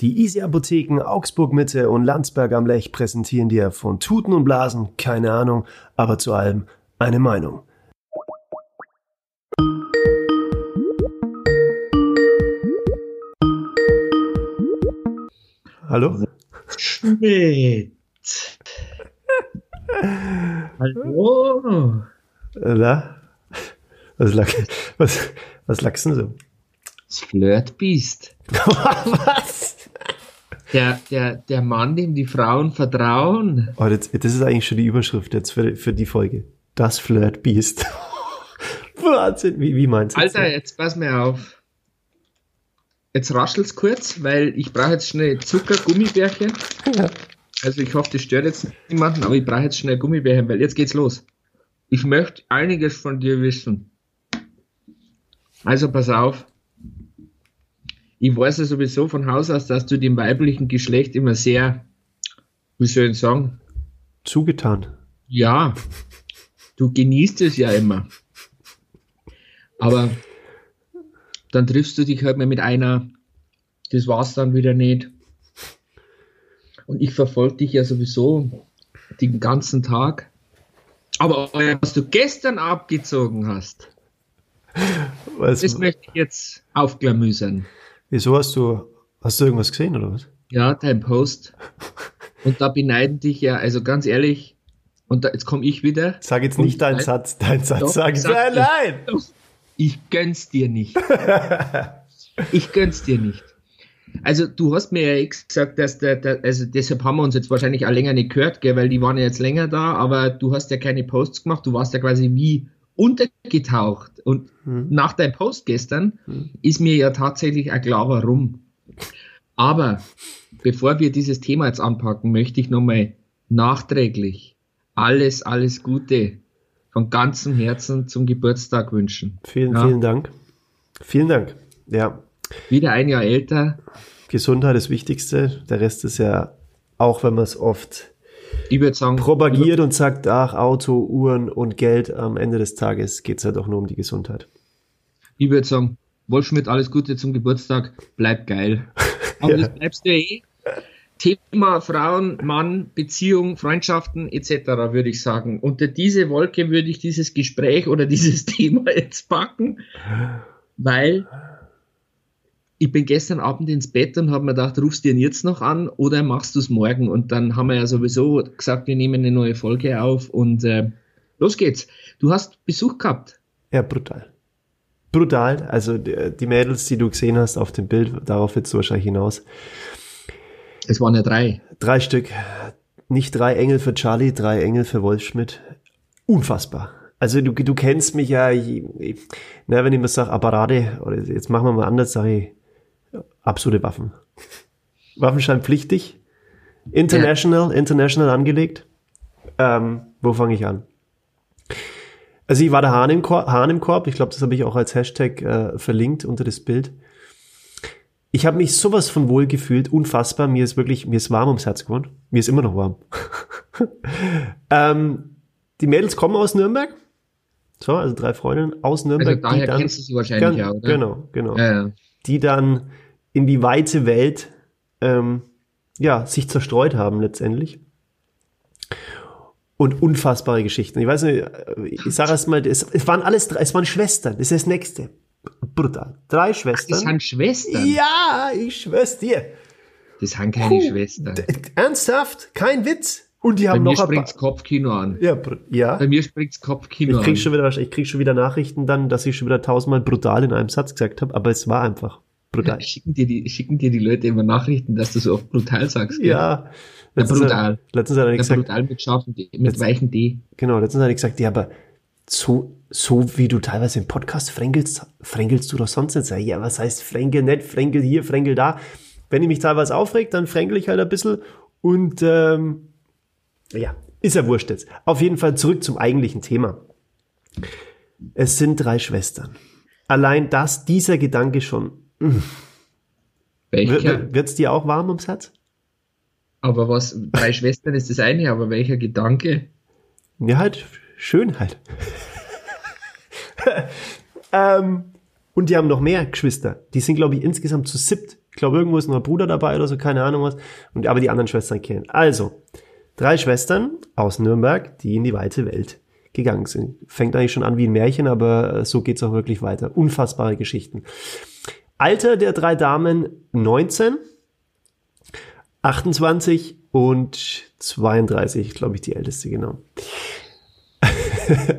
Die Easy Apotheken Augsburg Mitte und Landsberg am Lech präsentieren dir von Tuten und Blasen keine Ahnung, aber zu allem eine Meinung. Hallo? Schmidt. Hallo. Na? Was lag, was, was lagst denn so? Das Flirtbiest. was? Der, der, der Mann, dem die Frauen vertrauen. Oh, das, das ist eigentlich schon die Überschrift jetzt für, für die Folge. Das Flirtbiest. Wahnsinn, wie, wie meinst du das? Alter, jetzt pass mir auf. Jetzt raschelt's kurz, weil ich brauche jetzt schnell Zucker, Gummibärchen. Ja. Also ich hoffe, das stört jetzt niemanden, aber ich brauche jetzt schnell Gummibärchen, weil jetzt geht's los. Ich möchte einiges von dir wissen. Also pass auf. Ich weiß ja sowieso von Haus aus, dass du dem weiblichen Geschlecht immer sehr, wie soll ich sagen, Zugetan. ja, du genießt es ja immer. Aber dann triffst du dich halt mal mit einer, das war's dann wieder nicht. Und ich verfolge dich ja sowieso den ganzen Tag. Aber was du gestern abgezogen hast, Was, das möchte ich jetzt aufklamüsern. Wieso hast du, hast du irgendwas gesehen oder was? Ja, dein Post. Und da beneiden dich ja, also ganz ehrlich, und da, jetzt komme ich wieder. Sag jetzt nicht deinen Nein. Satz, deinen Satz, Doch, sag nein, sag dir. nein! Ich gönn's dir nicht. Ich gönn's dir nicht. Also du hast mir ja eh gesagt, dass der, der, also deshalb haben wir uns jetzt wahrscheinlich auch länger nicht gehört, gell, weil die waren ja jetzt länger da, aber du hast ja keine Posts gemacht, du warst ja quasi wie untergetaucht. Und Hm. nach deinem Post gestern Hm. ist mir ja tatsächlich auch klar, warum. Aber bevor wir dieses Thema jetzt anpacken, möchte ich nochmal nachträglich alles, alles Gute von ganzem Herzen zum Geburtstag wünschen. Vielen, Ja. vielen Dank. Vielen Dank. Ja, Wieder ein Jahr älter. Gesundheit ist das Wichtigste. Der Rest ist ja, auch wenn man es oft Ich würde sagen, propagiert und sagt, ach, Auto, Uhren und Geld, am Ende des Tages geht es ja doch nur um die Gesundheit. ich würde sagen, Wolfschmidt, alles Gute zum Geburtstag, bleib geil. Aber Ja. das bleibst du ja eh. Thema Frauen, Mann, Beziehung, Freundschaften etc. würde ich sagen. Unter diese Wolke würde ich dieses Gespräch oder dieses Thema jetzt packen, weil ich bin gestern Abend ins Bett und habe mir gedacht, rufst du ihn jetzt noch an oder machst du es morgen? Und dann haben wir ja sowieso gesagt, wir nehmen eine neue Folge auf und äh, los geht's. Du hast Besuch gehabt. Ja, brutal. Brutal. Also die, Mädels, die du gesehen hast auf dem Bild, darauf willst du wahrscheinlich hinaus. Es waren ja drei. Drei Stück. Nicht drei Engel für Charlie, drei Engel für Wolf Schmidt. Unfassbar. Also du, du kennst mich ja, ich, ich, na, wenn ich mir sage, Apparate, oder jetzt machen wir mal anders, sage ich, absolute Waffen. Waffenschein pflichtig. International, international angelegt. Ähm, wo fange ich an? Also ich war der Hahn im Korb, Hahn im Korb. ich glaube, das habe ich auch als Hashtag äh, verlinkt unter das Bild. Ich habe mich sowas von wohl gefühlt, unfassbar. Mir ist wirklich, mir ist warm ums Herz geworden. Mir ist immer noch warm. ähm, die Mädels kommen aus Nürnberg. So, also drei Freundinnen aus Also Nürnberg. daher die dann, kennst du sie wahrscheinlich ja, oder? Genau, genau. Ja, ja. Die dann in die weite Welt ähm, ja, sich zerstreut haben letztendlich. Und unfassbare Geschichten. Ich weiß nicht, äh, ich sage erst mal, es, es waren alles drei, es waren Schwestern, das ist das Nächste. Brutal. Drei Das Schwestern. sind Schwestern. ja, ich schwör's dir. Das sind keine Puh. Schwestern. Ernsthaft? Kein Witz? Und die Bei haben mir noch ein springt's. Kopfkino an. Ja, ja. Bei mir springt's Kopfkino Ich krieg an. schon wieder, ich krieg schon wieder Nachrichten dann, dass ich schon wieder tausendmal brutal in einem Satz gesagt habe, aber es war einfach brutal. Schicken dir, die, schicken dir die Leute immer Nachrichten, dass du so oft brutal sagst. Ja. Letztens, brutal. Hat, letztens hat er gesagt, brutal mit scharfen D, mit Jetzt- weichen D. genau, letztens hat er gesagt, ja, aber so, so wie du teilweise im Podcast fränkelst, fränkelst du doch sonst nicht. Ja, was heißt fränkel nicht, fränkel hier, fränkel da. Wenn ich mich teilweise aufregt, dann fränkel ich halt ein bisschen und ähm, ja, ist ja wurscht jetzt. Auf jeden Fall zurück zum eigentlichen Thema. Es sind drei Schwestern. Allein das, dieser Gedanke schon. Welcher? Wird es dir auch warm ums Herz? aber was, drei Schwestern ist das eine, aber welcher Gedanke? Ja, halt, Schönheit. ähm, und die haben noch mehr Geschwister. Die sind, glaube ich, insgesamt zu siebt, glaube, irgendwo ist noch ein Bruder dabei oder so, keine Ahnung was. Und, aber die anderen Schwestern kennen. Also, drei Schwestern aus Nürnberg, die in die weite Welt gegangen sind. Fängt eigentlich schon an wie ein Märchen, aber äh, so geht's auch wirklich weiter. Unfassbare Geschichten. Alter der drei Damen 19, 28 und 32, glaube ich, die älteste, genau.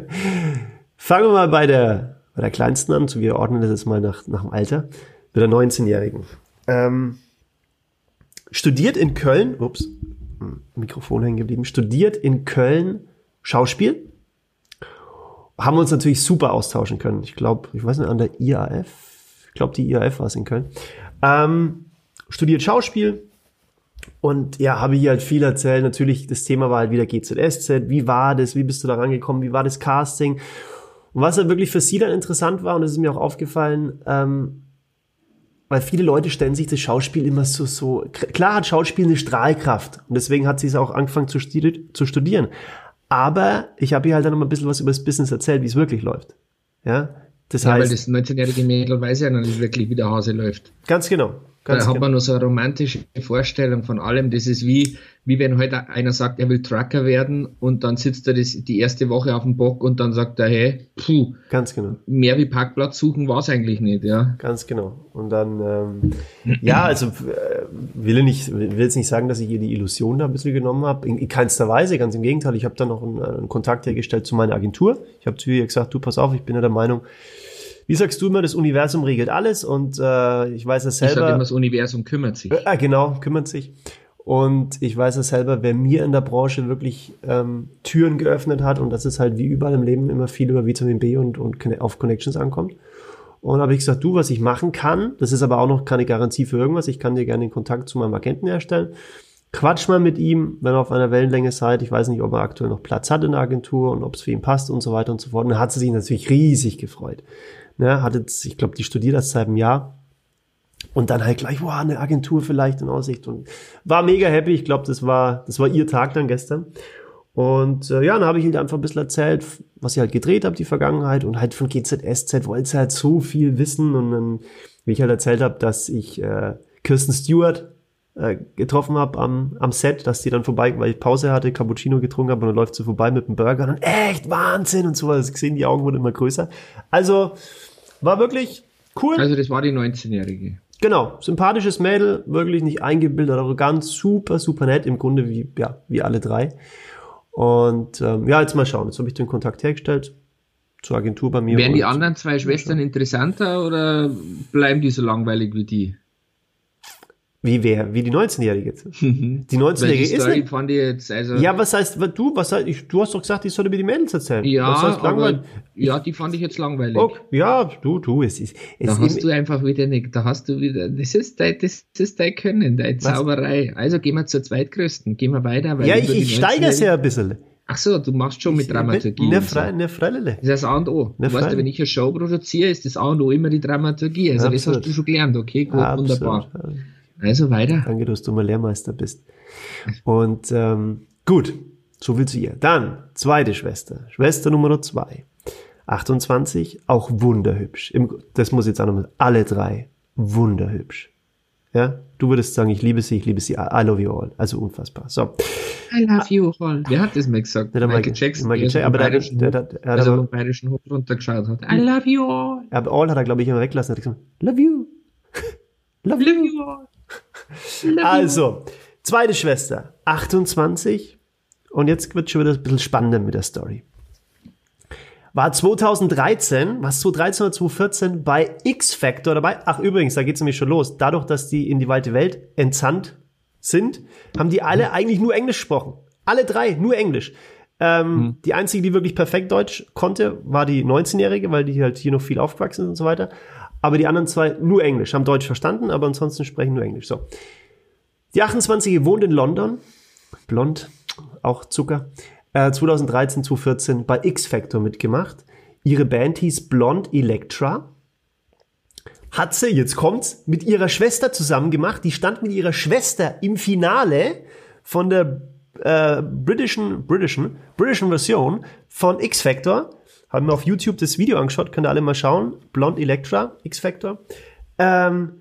Fangen wir mal bei der, bei der kleinsten an. Wir ordnen das jetzt mal nach, nach dem Alter. Mit der 19-Jährigen. Ähm, studiert in Köln, ups, hm, Mikrofon hängen geblieben, studiert in Köln Schauspiel. Haben uns natürlich super austauschen können. Ich glaube, ich weiß nicht, an der IAF. Ich glaube, die IAF war es in Köln. Ähm, studiert Schauspiel, und ja, habe ich halt viel erzählt. Natürlich, das Thema war halt wieder GZSZ. Wie war das? Wie bist du da rangekommen? Wie war das Casting? Und was halt wirklich für sie dann interessant war, und das ist mir auch aufgefallen, ähm, weil viele Leute stellen sich das Schauspiel immer so, so, klar hat Schauspiel eine Strahlkraft. Und deswegen hat sie es auch angefangen zu, studi zu studieren. Aber ich habe ihr halt dann noch mal ein bisschen was über das Business erzählt, wie es wirklich läuft. Ja, das ja, heißt, weil das 19-jährige Mädel weiß ja noch nicht wirklich, wie der Hase läuft. Ganz genau. Ganz da hat man genau. nur so eine romantische Vorstellung von allem. Das ist wie, wie wenn heute einer sagt, er will Trucker werden und dann sitzt er das, die erste Woche auf dem Bock und dann sagt er, hey, puh, ganz genau. Mehr wie Parkplatz suchen war es eigentlich nicht, ja. Ganz genau. Und dann, ähm, ja, also äh, will, nicht, will jetzt nicht sagen, dass ich ihr die Illusion da ein bisschen genommen habe. In, in keinster Weise, ganz im Gegenteil. Ich habe da noch einen, einen Kontakt hergestellt zu meiner Agentur. Ich habe zu ihr gesagt, du pass auf, ich bin ja der Meinung, wie sagst du immer, das Universum regelt alles und äh, ich weiß es selber. Ich sag immer, das Universum kümmert sich. Äh, genau, kümmert sich. Und ich weiß es selber, wer mir in der Branche wirklich ähm, Türen geöffnet hat, und das ist halt wie überall im Leben immer viel über Vitamin B und, und auf Connections ankommt. Und habe ich gesagt, du, was ich machen kann, das ist aber auch noch keine Garantie für irgendwas, ich kann dir gerne den Kontakt zu meinem Agenten herstellen. Quatsch mal mit ihm, wenn ihr auf einer Wellenlänge seid. Ich weiß nicht, ob er aktuell noch Platz hat in der Agentur und ob es für ihn passt und so weiter und so fort. Und dann hat sie sich natürlich riesig gefreut. Ne, hatte, ich glaube, die studiert das seit einem Jahr. Und dann halt gleich, wow, eine Agentur vielleicht in Aussicht. Und war mega happy. Ich glaube, das war, das war ihr Tag dann gestern. Und äh, ja, dann habe ich halt einfach ein bisschen erzählt, was ich halt gedreht habe, die Vergangenheit. Und halt von GZSZ wollte sie halt so viel wissen. Und dann, wie ich halt erzählt habe, dass ich äh, Kirsten Stewart äh, getroffen habe am, am Set, dass die dann vorbei, weil ich Pause hatte, Cappuccino getrunken habe und dann läuft sie vorbei mit dem Burger und echt Wahnsinn und so was gesehen, die Augen wurden immer größer. Also war wirklich cool. Also das war die 19-Jährige. Genau, sympathisches Mädel, wirklich nicht eingebildet, arrogant, super, super nett, im Grunde wie, ja, wie alle drei. Und ähm, ja, jetzt mal schauen. Jetzt habe ich den Kontakt hergestellt zur Agentur bei mir. Wären die anderen zwei Schwestern interessanter oder bleiben die so langweilig wie die? Wie wer? Wie die 19-Jährige jetzt? Die 19-Jährige ist nicht. Fand ich jetzt, also ja, was heißt, du, was heißt, ich, du hast doch gesagt, ich soll mir die Mädels erzählen. Ja, was heißt langweilig? ja, die fand ich jetzt langweilig. Okay, ja, du, du, es ist, es Da hast du einfach wieder nicht, da hast du wieder, das ist dein, das ist dein Können, deine Zauberei. Also gehen wir zur zweitgrößten, gehen wir weiter. Weil ja, ich, ich steigere es ja ein bisschen. Ach so, du machst schon mit Dramaturgie. Ne, Fre ne Freilele. Das ist das A und O. Ne du weißt ja, wenn ich eine Show produziere, ist das A und O immer die Dramaturgie. Also Absolut. das hast du schon gelernt, okay? Gut, Absolut. wunderbar. Also weiter. Danke, dass du mal Lehrmeister bist. Und ähm, gut, so viel zu ihr. Dann, zweite Schwester. Schwester Nummer zwei. 28, auch wunderhübsch. Das muss ich jetzt auch nochmal. Alle drei wunderhübsch. Ja, du würdest sagen, ich liebe sie, ich liebe sie, I love you all. Also unfassbar. So. I love you all. Wer hat das mal gesagt? Der Michael, Jackson, Michael Jackson, aber der, der, der, der, also vom bayerischen Hof runtergeschaut hat. I love you all. Aber all hat er, glaube ich, immer weggelassen. Er hat gesagt, love you. love, love you all. Also, zweite Schwester, 28. Und jetzt wird schon wieder ein bisschen spannender mit der Story. War 2013, was 2013 oder 2014 bei X-Factor dabei. Ach, übrigens, da geht es nämlich schon los. Dadurch, dass die in die weite Welt entsandt sind, haben die alle mhm. eigentlich nur Englisch gesprochen. Alle drei, nur Englisch. Ähm, mhm. Die einzige, die wirklich perfekt Deutsch konnte, war die 19-Jährige, weil die halt hier noch viel aufgewachsen sind und so weiter. Aber die anderen zwei nur Englisch, haben Deutsch verstanden, aber ansonsten sprechen nur Englisch. So. Die 28 wohnt in London, blond, auch Zucker. Äh, 2013, 2014 bei X Factor mitgemacht. Ihre Band hieß Blonde Electra. Hat sie, jetzt kommt's, mit ihrer Schwester zusammen gemacht. Die stand mit ihrer Schwester im Finale von der äh, britischen, britischen, britischen Version von X Factor haben mir auf YouTube das Video angeschaut, könnt ihr alle mal schauen. Blond Electra, X-Factor. Ähm,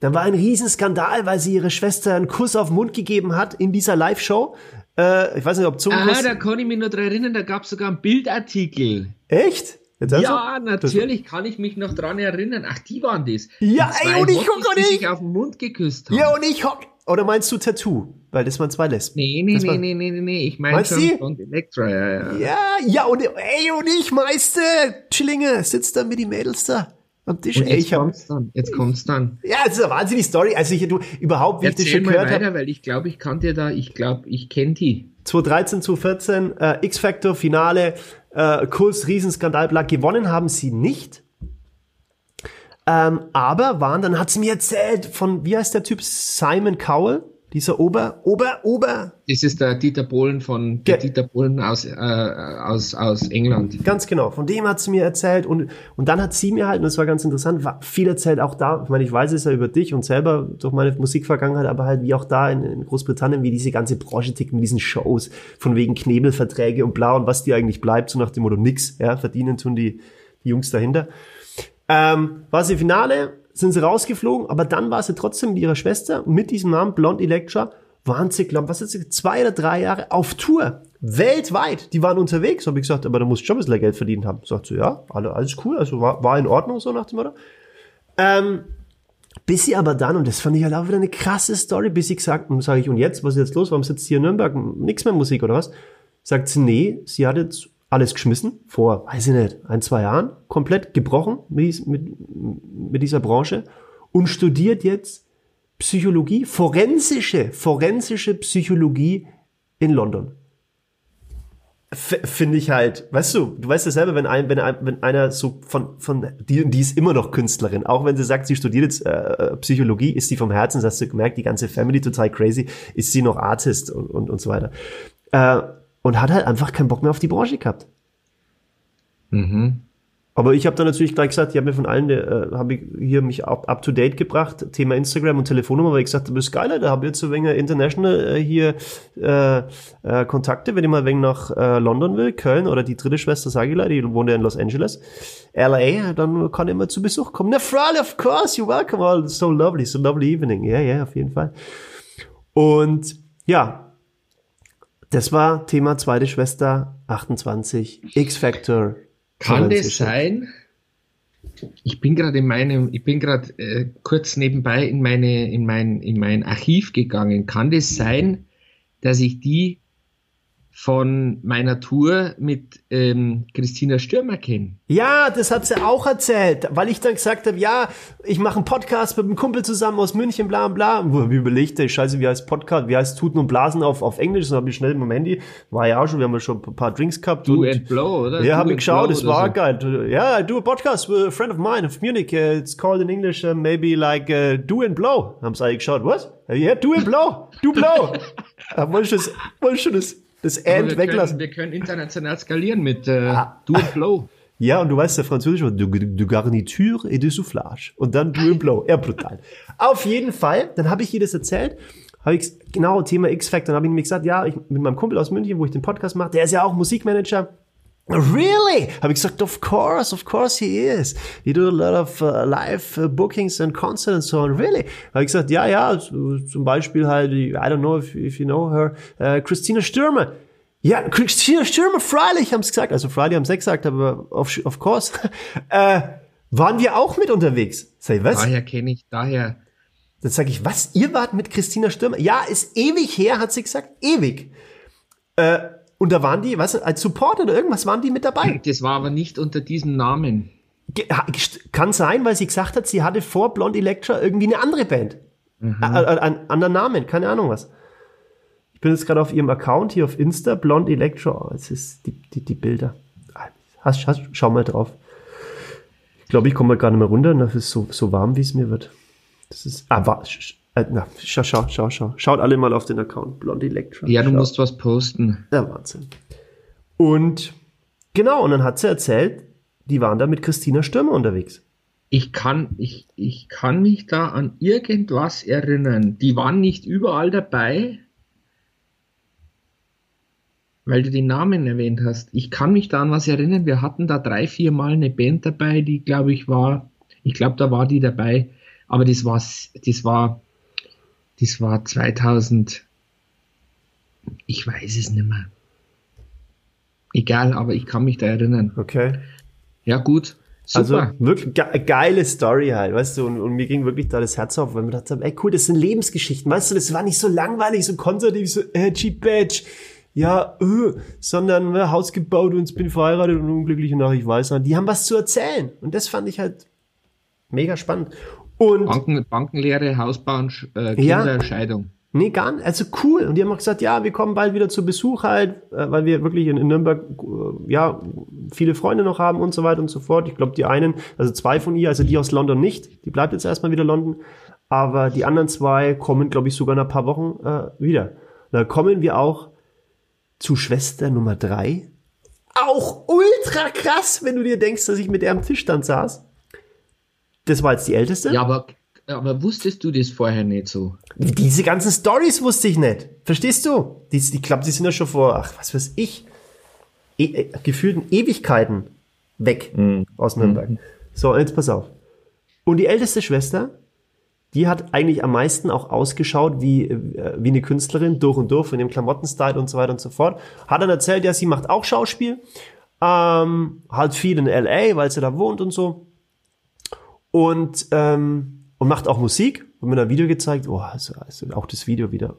Dann war ein Riesenskandal, weil sie ihre Schwester einen Kuss auf den Mund gegeben hat in dieser Live-Show. Äh, ich weiß nicht, ob zum Ah, da kann ich mich noch dran erinnern, da gab es sogar einen Bildartikel. Echt? Ja, natürlich kann ich mich noch dran erinnern. Ach, die waren das. Ja, ey, und ich guck die sich auf den Mund geküsst haben. Ja, und ich hock. Oder meinst du Tattoo? Weil das waren zwei Lesben. Nee, nee, nee, nee, nee, nee, nee. Ich meine schon die? von Elektra, ja, ja. Ja, ja, und ey, und ich, Meister, Chillinge, sitzt da mit den Mädels da am Tisch. Und ey, jetzt ich hab, kommt's dann. Jetzt kommt's dann. ja, das ist eine wahnsinnige Story. Also ich, du, überhaupt, wie ich das Erzähl schon mal gehört weiter, habe. weil ich glaube, ich kann dir da, ich glaube, ich kenne die. 2013, 2014, äh, X-Factor, Finale, äh, Kurs, Riesenskandal, bla, gewonnen haben sie nicht. Ähm, aber waren, dann hat sie mir erzählt von, wie heißt der Typ, Simon Cowell, dieser Ober, Ober, Ober, Das ist der Dieter Bohlen von, der Ge- Dieter Bohlen aus, äh, aus, aus England. Ganz genau, von dem hat sie mir erzählt und, und dann hat sie mir halt, und das war ganz interessant, war viel erzählt auch da, ich meine, ich weiß es ja über dich und selber durch meine Musikvergangenheit, aber halt wie auch da in, in Großbritannien, wie diese ganze Branche tickt mit diesen Shows, von wegen Knebelverträge und bla und was die eigentlich bleibt, so nach dem Motto nix, ja, verdienen tun die, die Jungs dahinter. Ähm, war sie Finale, sind sie rausgeflogen, aber dann war sie trotzdem mit ihrer Schwester mit diesem Namen Blonde Electra, waren sie, glaub, was sie, zwei oder drei Jahre auf Tour. Weltweit. Die waren unterwegs. Habe ich gesagt, aber da musst du schon ein bisschen Geld verdient haben. Sagt sie, ja, alle, alles cool. Also war, war in Ordnung, so nach dem Motto. Ähm, bis sie aber dann, und das fand ich halt auch wieder eine krasse Story, bis sie gesagt, sage ich, und jetzt, was ist jetzt los? Warum sitzt hier in Nürnberg? Nix mehr Musik oder was? Sagt sie, nee, sie hat jetzt alles geschmissen, vor, weiß ich nicht, ein, zwei Jahren, komplett gebrochen mit, mit, mit dieser Branche und studiert jetzt Psychologie, forensische, forensische Psychologie in London. Finde ich halt, weißt du, du weißt ja selber, wenn, ein, wenn, ein, wenn einer so von, von, die, die ist immer noch Künstlerin, auch wenn sie sagt, sie studiert jetzt äh, Psychologie, ist sie vom Herzen, das hast du gemerkt, die ganze Family total crazy, ist sie noch Artist und, und, und so weiter. Äh, und hat halt einfach keinen Bock mehr auf die Branche gehabt. Mhm. Aber ich habe dann natürlich gleich gesagt, ich habe mir von allen, äh, habe ich hier mich up, up to date gebracht, Thema Instagram und Telefonnummer, weil ich gesagt habe, das ist geil, da habe ich jetzt so wenig international äh, hier äh, äh, Kontakte, wenn ich mal wenig nach äh, London will, Köln oder die dritte Schwester Sagila, die wohnt ja in Los Angeles, LA, dann kann ich immer zu Besuch kommen. Na, Fräulein, of course, you're welcome, oh, so lovely, so lovely evening. Ja, ja, auf jeden Fall. Und ja, das war Thema zweite Schwester, 28, X-Factor. Kann das sein? Ich bin gerade in meinem, ich bin gerade äh, kurz nebenbei in meine, in mein, in mein Archiv gegangen. Kann das sein, dass ich die von meiner Tour mit ähm, Christina Stürmer kenne? Ja, das hat sie auch erzählt, weil ich dann gesagt habe, ja, ich mache einen Podcast mit einem Kumpel zusammen aus München, bla bla. Wie überlegt, ey, scheiße, wie heißt Podcast, wie heißt Tuten und Blasen auf, auf Englisch? Dann habe ich schnell mit dem Handy, war ja auch schon, wir haben ja schon ein paar Drinks gehabt. Do und, and Blow, oder? ja, habe ich geschaut, es war so. geil. Ja, I do a podcast with a friend of mine of Munich. Uh, it's called in English uh, maybe like uh, Do and Blow. Haben sie alle geschaut, was? Yeah, Do and Blow, Do Blow. Das, wollte ich schon das, And wir, weglassen. können, wir können international skalieren mit äh, Ah. Do and Blow. Ja, und du weißt, der Französische, du, du Garniture et de Soufflage. Und dann du im Blow. Ja, brutal. Auf jeden Fall, dann habe ich ihr das erzählt. Habe ich genau Thema X-Factor. Dann habe ich mir gesagt, ja, ich, mit meinem Kumpel aus München, wo ich den Podcast mache, der ist ja auch Musikmanager. Really? Habe ich gesagt, of course, of course he is. He do a lot of uh, live uh, bookings and concerts and so on. Really? Habe ich gesagt, ja, ja, zum Beispiel halt, I don't know if, if you know her, uh, Christina Stürmer. Ja, Christina Stürmer, freilich, haben sie gesagt. Also freilich haben sie gesagt, aber of, of course. äh, waren wir auch mit unterwegs? Ich, was? Daher kenne ich, daher. Dann sage ich, was? Ihr wart mit Christina Stürmer? Ja, ist ewig her, hat sie gesagt. Ewig. Äh, und da waren die, was, als Support oder irgendwas waren die mit dabei. Das war aber nicht unter diesem Namen. Ge- Kann sein, weil sie gesagt hat, sie hatte vor Blonde Electra irgendwie eine andere Band. Mhm. Einen anderen Namen, keine Ahnung was. Ich bin jetzt gerade auf ihrem Account hier auf Insta, Blonde Electra. Oh, es ist die, die, die Bilder. Hast, hast, schau mal drauf. Ich glaube, ich komme mal nicht mehr runter. Das ist so, so warm, wie es mir wird. Das ist. Ah, wa- sch, sch, äh, na, schau, schau, schau, schau. Schaut alle mal auf den Account. Blonde Electra. Ja, du Schau. musst was posten. Ja, Wahnsinn. Und genau, und dann hat sie erzählt, die waren da mit Christina Stürmer unterwegs. Ich kann, ich, ich kann mich da an irgendwas erinnern. Die waren nicht überall dabei, weil du den Namen erwähnt hast. Ich kann mich da an was erinnern. Wir hatten da drei, vier Mal eine Band dabei, die, glaube ich, war, ich glaube, da war die dabei, aber das war, das war, das war 2000, ich weiß es nicht mehr. Egal, aber ich kann mich da erinnern. Okay. Ja, gut. Super. Also wirklich ge geile Story halt, weißt du, und, und, mir ging wirklich da das Herz auf, weil wir dachten, ey cool, das sind Lebensgeschichten, weißt du, das war nicht so langweilig, so konservativ, so äh, Cheap Badge, ja, äh, sondern äh, Haus gebaut und bin verheiratet und unglücklich und nach ich weiß, die haben was zu erzählen und das fand ich halt mega spannend. Und Banken, Bankenlehre, Hausbauen, äh, Kinderscheidung. Ja, Nee, gar nicht. Also cool. Und die haben auch gesagt, ja, wir kommen bald wieder zu Besuch halt, äh, weil wir wirklich in, in Nürnberg, äh, ja, viele Freunde noch haben und so weiter und so fort. Ich glaube, die einen, also zwei von ihr, also die aus London nicht, die bleibt jetzt erstmal wieder London. Aber die anderen zwei kommen, glaube ich, sogar in ein paar Wochen äh, wieder. Da kommen wir auch zu Schwester Nummer drei. Auch ultra krass, wenn du dir denkst, dass ich mit der am Tisch dann saß. Das war jetzt die älteste. Ja, aber aber wusstest du das vorher nicht so? Diese ganzen Stories wusste ich nicht. Verstehst du? Die, ich glaube, die sind ja schon vor, ach, was weiß ich, e äh, gefühlten Ewigkeiten weg mhm. aus Nürnberg. Mhm. So, jetzt pass auf. Und die älteste Schwester, die hat eigentlich am meisten auch ausgeschaut wie, äh, wie eine Künstlerin, durch und durch, von dem Klamottenstyle und so weiter und so fort. Hat dann erzählt, ja, sie macht auch Schauspiel, ähm, halt viel in L.A., weil sie da wohnt und so. Und ähm, und macht auch Musik. Und mir ein Video gezeigt. Oh, also, also auch das Video wieder.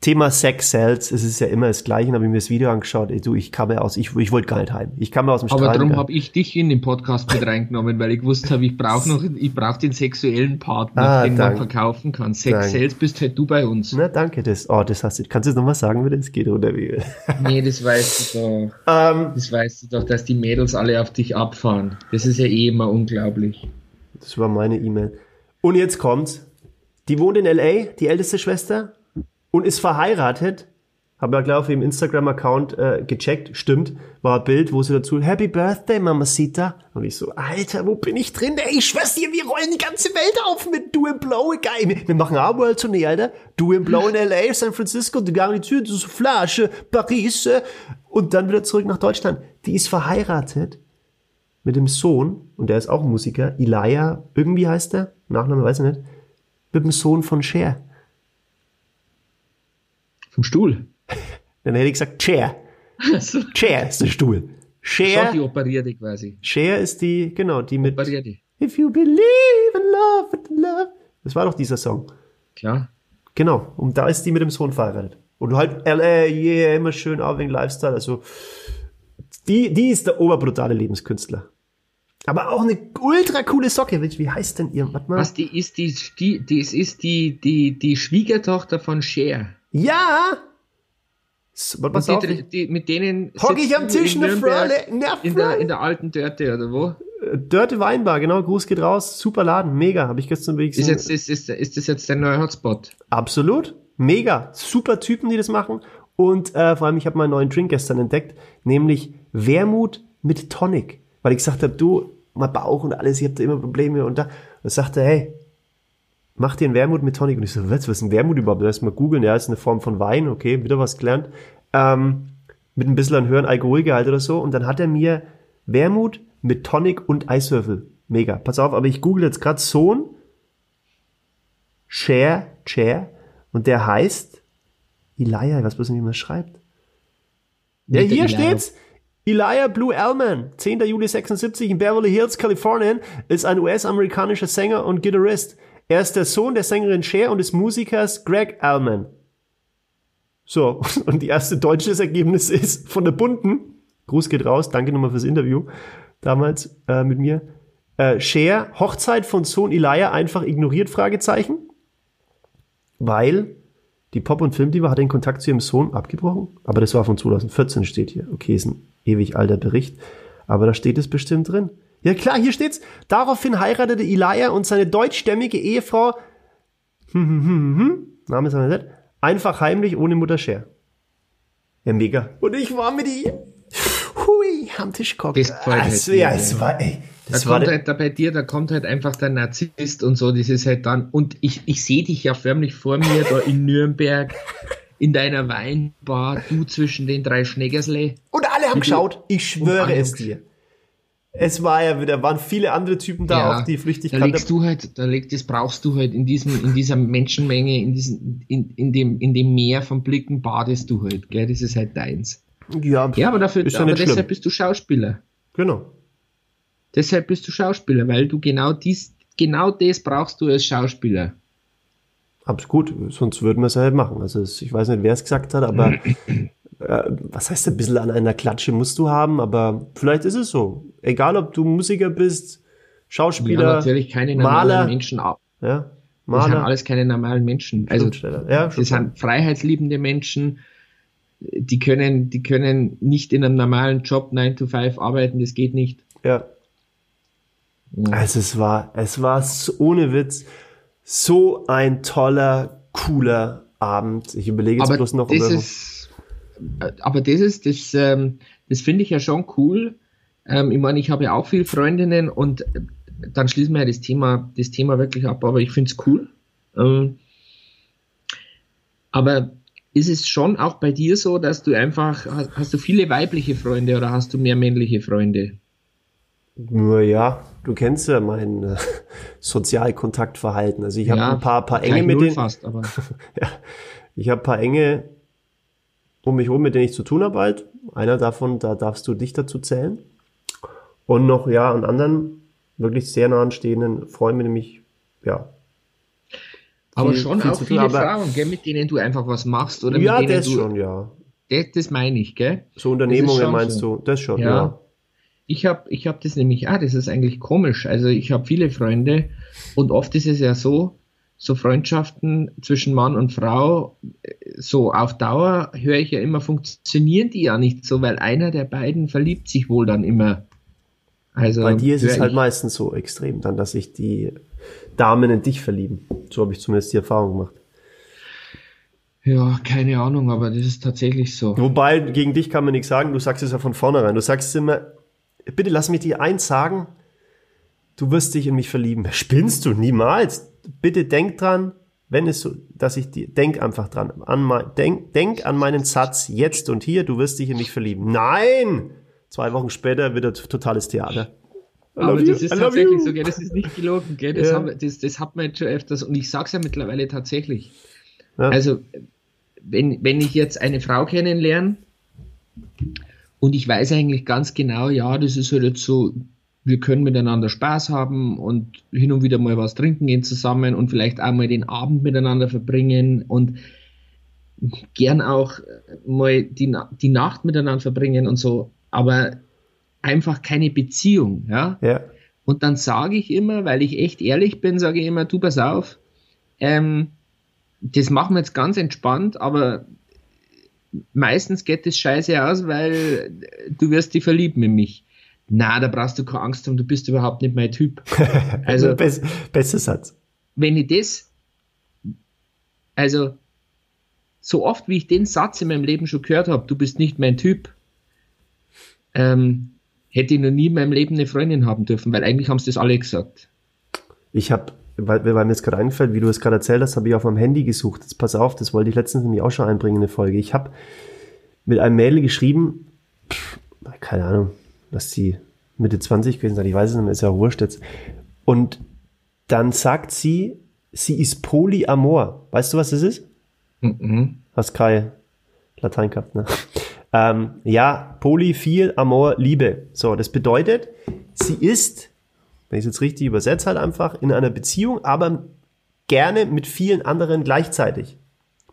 Thema Sex Cells, es ist ja immer das Gleiche, habe ich mir das Video angeschaut, ey, du, ich kam ja aus, ich, ich wollte gar nicht heim. Ich kam ja aus dem Aber darum habe ich dich in den Podcast mit reingenommen, weil ich gewusst habe, ich brauche noch, ich brauche den sexuellen Partner, ah, den danke. man verkaufen kann. Sex danke. Cells bist halt du bei uns. Na, danke, das, oh, das hast du, kannst du jetzt nochmal sagen, wie das geht, oder wie? nee, das weißt du doch. Um, ähm. das weißt du doch, dass die Mädels alle auf dich abfahren. Das ist ja eh immer unglaublich. Das war meine E-Mail. Und jetzt kommt's. Die wohnt in LA, die älteste Schwester, und ist verheiratet. Habe ja gleich auf ihrem Instagram-Account äh, gecheckt. Stimmt. War ein Bild, wo sie dazu, Happy Birthday, Mamacita. Und ich so, Alter, wo bin ich drin? Ey, ich schwör's dir, wir rollen die ganze Welt auf mit Du in Blow. Geil. Wir, machen auch World Tournee, Alter. Du in Blow in LA, San Francisco, die Garnitur, die Flasche, Paris. Äh, und dann wieder zurück nach Deutschland. Die ist verheiratet mit dem Sohn, und der ist auch Musiker, Elijah, irgendwie heißt er, Nachname weiß ich nicht, mit dem Sohn von Cher. Vom Stuhl? Dann hätte ich gesagt Chair. Also. Chair ist der Stuhl. Cher. die operierte quasi. Cher ist die, genau, die mit. Operierte. If you believe in love, in love. Das war doch dieser Song. Klar. Genau. Und da ist die mit dem Sohn verheiratet. Und halt LA, yeah, immer schön Arving Lifestyle. Also, die, die ist der oberbrutale Lebenskünstler. Aber auch eine ultra coole Socke. Wie heißt denn ihr? Warte mal. Was, die ist die, die, die ist die, die, die Schwiegertochter von Cher. Ja! Was pass auf, die, die, mit denen hock ich am Tisch eine Freude. In der, in der alten Dörte, oder wo? Äh, Dörte Weinbar, genau. Gruß geht raus. Super Laden. Mega. Habe ich gestern wirklich gesehen. Ist, jetzt, ist, ist, ist das jetzt der neue Hotspot? Absolut. Mega. Super Typen, die das machen. Und äh, vor allem, ich habe meinen neuen Drink gestern entdeckt, nämlich Wermut mit Tonic weil ich gesagt habe, du, mein Bauch und alles, ich habe da immer Probleme und da. Und sagte, hey, mach dir einen Wermut mit Tonic. Und ich so, was, was ist ein Wermut überhaupt? Erst mal googeln, ja, ist eine Form von Wein, okay, wieder was gelernt. Ähm, mit ein bisschen an höheren Alkoholgehalt oder so. Und dann hat er mir Wermut mit Tonic und Eiswürfel. Mega. Pass auf, aber ich google jetzt gerade Sohn Chair, Chair. Und der heißt Elijah, was wissen, wie man schreibt. Ja, hier steht's. Elijah Blue Allman, 10. Juli 76 in Beverly Hills, Kalifornien, ist ein US-amerikanischer Sänger und Gitarrist. Er ist der Sohn der Sängerin Cher und des Musikers Greg Allman. So, und die erste deutsche Ergebnis ist von der Bunten. Gruß geht raus, danke nochmal fürs Interview damals äh, mit mir. Äh, Cher, Hochzeit von Sohn Elijah einfach ignoriert, Fragezeichen. Weil die Pop- und Filmdiva hat den Kontakt zu ihrem Sohn abgebrochen. Aber das war von 2014, steht hier. Okay, ist ein ewig alter Bericht. Aber da steht es bestimmt drin. Ja klar, hier steht's. Daraufhin heiratete Elijah und seine deutschstämmige Ehefrau, hm, hm, hm, hm, Name ist aber nicht, einfach heimlich ohne Mutter Scher. Ja, mega. Und ich war mit ihr, hui, am Tisch gekocht. Also, ja, es war, ey, das da war kommt halt da bei dir, da kommt halt einfach der Narzisst und so, das ist halt dann, und ich, ich sehe dich ja förmlich vor mir da in Nürnberg in deiner Weinbar, du zwischen den drei Schneggersle. Und alle haben geschaut, ich schwöre es dir. Es war ja wieder, waren viele andere Typen da, Ja, auch die flüchtig Da legst du halt, da leg, das brauchst du halt in diesem, in dieser Menschenmenge, in diesem, in, in dem, in dem Meer von Blicken badest du halt, gell? Das ist halt deins. Ja, Ja, aber dafür, aber deshalb schlimm. bist du Schauspieler. Genau. Deshalb bist du Schauspieler, weil du genau dies, genau das brauchst du als Schauspieler. Absolut gut, sonst würden wir es halt machen. Also ich weiß nicht, wer es gesagt hat, aber äh, was heißt ein bisschen an einer Klatsche musst du haben, aber vielleicht ist es so. Egal, ob du Musiker bist, Ja, Schauspieler, natürlich keine normalen Maler. Menschen. ab. ja, Das sind Maler, alles keine normalen Menschen. Also, ja, das sind freiheitsliebende Menschen, die können, die können nicht in einem normalen Job 9 to 5 arbeiten, das geht nicht. Ja. Also es war, es war so, ohne Witz so ein toller, cooler Abend. Ich überlege jetzt aber bloß noch, das ist, aber das ist, das, ähm, das finde ich ja schon cool. Ähm, ich meine, ich habe ja auch viele Freundinnen und äh, dann schließen wir ja das Thema, das Thema wirklich ab, aber ich finde es cool. Ähm, aber ist es schon auch bei dir so, dass du einfach, hast, hast du viele weibliche Freunde oder hast du mehr männliche Freunde? Nur ja, du kennst ja mein äh, Sozialkontaktverhalten. Also ich habe ja, ein paar, paar enge mit denen, fast, aber ja, ich habe ein paar enge um mich herum, mit denen ich zu tun habe bald. Einer davon, da darfst du dich dazu zählen. Und noch, ja, einen anderen, wirklich sehr nah anstehenden Freund, mit dem ich, ja. aber viel- schon viel auch tun, viele aber- Frauen, gell, mit denen du einfach was machst oder Ja, mit denen das du, schon, ja. Das, das meine ich, gell? So Unternehmungen meinst so. du? Das schon, Ja. ja. Ich habe ich hab das nämlich, ah, das ist eigentlich komisch. Also ich habe viele Freunde und oft ist es ja so, so Freundschaften zwischen Mann und Frau, äh, so auf Dauer höre ich ja immer, funktionieren die ja nicht so, weil einer der beiden verliebt sich wohl dann immer. Also Bei dir ist es halt meistens so extrem, dann, dass sich die Damen in dich verlieben. So habe ich zumindest die Erfahrung gemacht. Ja, keine Ahnung, aber das ist tatsächlich so. Wobei, gegen dich kann man nichts sagen, du sagst es ja von vornherein. Du sagst immer, bitte lass mich dir eins sagen, du wirst dich in mich verlieben. Spinnst du? Niemals. Bitte denk dran, wenn es so, dass ich dir, denk einfach dran, an mein, denk, denk an meinen Satz jetzt und hier, du wirst dich in mich verlieben. Nein! Zwei Wochen später wieder t- totales Theater. I Aber das you, ist I tatsächlich so, gell? das ist nicht gelogen, gell? Das, Ja. haben, das, das hat man jetzt schon öfters und ich sag's ja mittlerweile tatsächlich. Ja. Also, wenn, wenn ich jetzt eine Frau kennenlerne und ich weiß eigentlich ganz genau, ja, das ist halt jetzt so, wir können miteinander Spaß haben und hin und wieder mal was trinken gehen zusammen und vielleicht auch mal den Abend miteinander verbringen und gern auch mal die, die Nacht miteinander verbringen und so, aber einfach keine Beziehung, ja. Ja. Und dann sage ich immer, weil ich echt ehrlich bin, sage ich immer, du pass auf, ähm, das machen wir jetzt ganz entspannt, aber meistens geht das scheiße aus, weil du wirst dich verlieben in mich. Na, da brauchst du keine Angst haben, du bist überhaupt nicht mein Typ. Also, Best, bester Satz. wenn ich das, also so oft wie ich den Satz in meinem Leben schon gehört habe, du bist nicht mein Typ, ähm, hätte ich noch nie in meinem Leben eine Freundin haben dürfen, weil eigentlich haben sie das alle gesagt. Ich habe, weil, weil mir jetzt gerade einfällt, wie du es gerade erzählt hast, habe ich auf meinem Handy gesucht. Jetzt pass auf, das wollte ich letztens nämlich auch schon einbringen in eine Folge. Ich habe mit einem Mädel geschrieben, pff, keine Ahnung, dass sie Mitte 20 gewesen sein, ich weiß es nicht mehr, ist ja wurscht jetzt. Und dann sagt sie, sie ist Polyamor. Weißt du, was das ist? Mhm. Hast kein Latein gehabt, ne? Ähm, ja, Poly, viel, Amor, Liebe. So, das bedeutet, sie ist, wenn ich es jetzt richtig übersetze, halt einfach in einer Beziehung, aber gerne mit vielen anderen gleichzeitig.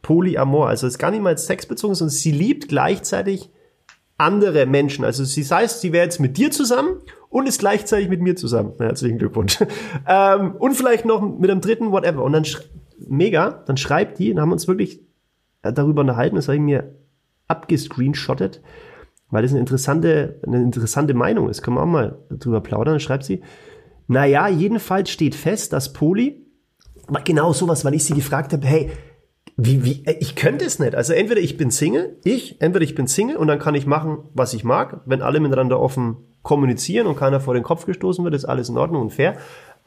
Polyamor, also es ist gar nicht mal sexbezogen, sondern sie liebt gleichzeitig andere Menschen. Also sie heißt, sie wäre jetzt mit dir zusammen und ist gleichzeitig mit mir zusammen. Herzlichen Glückwunsch. ähm, und vielleicht noch mit einem dritten, whatever. Und dann mega, dann schreibt die, dann haben wir uns wirklich äh, darüber unterhalten, das habe ich mir abgescreenshottet, weil das eine interessante, eine interessante Meinung ist. Können wir auch mal drüber plaudern. Dann schreibt sie, naja, jedenfalls steht fest, dass Poli, genau sowas, weil ich sie gefragt habe, hey, wie, wie, äh, ich könnte es nicht. Also entweder ich bin Single, ich, entweder ich bin Single und dann kann ich machen, was ich mag, wenn alle miteinander offen kommunizieren und keiner vor den Kopf gestoßen wird, ist alles in Ordnung und fair.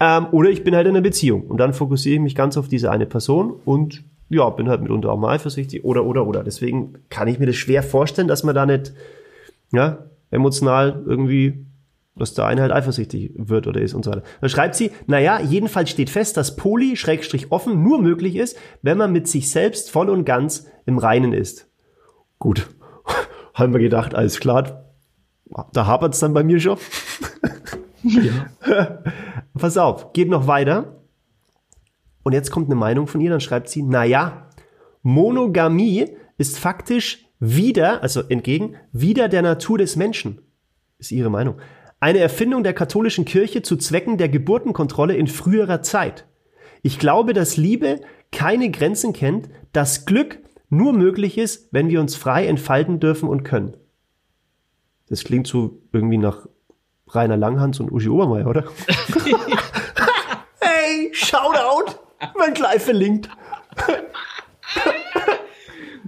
Ähm, oder ich bin halt in einer Beziehung und dann fokussiere ich mich ganz auf diese eine Person und ja, bin halt mitunter auch mal eifersüchtig oder, oder, oder. Deswegen kann ich mir das schwer vorstellen, dass man da nicht, ja, emotional irgendwie dass der eine halt eifersüchtig wird oder ist und so weiter. Dann schreibt sie, naja, jedenfalls steht fest, dass Poly, Schrägstrich offen, nur möglich ist, wenn man mit sich selbst voll und ganz im Reinen ist. Gut, haben wir gedacht, alles klar, da hapert's dann bei mir schon. Ja. Pass auf, geht noch weiter. Und jetzt kommt eine Meinung von ihr, dann schreibt sie, naja, Monogamie ist faktisch wieder, also entgegen, wieder der Natur des Menschen. Ist ihre Meinung. Eine Erfindung der katholischen Kirche zu Zwecken der Geburtenkontrolle in früherer Zeit. Ich glaube, dass Liebe keine Grenzen kennt, dass Glück nur möglich ist, wenn wir uns frei entfalten dürfen und können. Das klingt so irgendwie nach Rainer Langhans und Uschi Obermeier, oder? hey, Shoutout! Mein gleich verlinkt.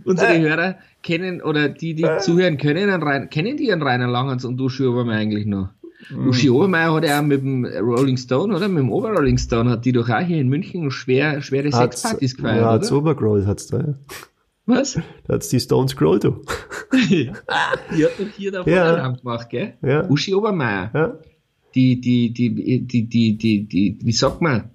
Unsere äh, Hörer kennen oder die, die äh, zuhören können, kennen die einen Rainer Langhans und Uschi Obermeier eigentlich noch? Mhm. Uschi Obermeier hat ja auch mit dem Rolling Stone, oder? Mit dem Oberrolling Stone hat die doch auch hier in München schwer, schwere Sexpartys gefeiert. Ja, hat's Obergroll hat's da, ja. Was? Da hat's die Stone Scroll, du. ja. Die hat doch hier da ja. gemacht, gell? Ja. Uschi Obermeier. Ja. Die, die, die, die, die, die, die, wie sagt man?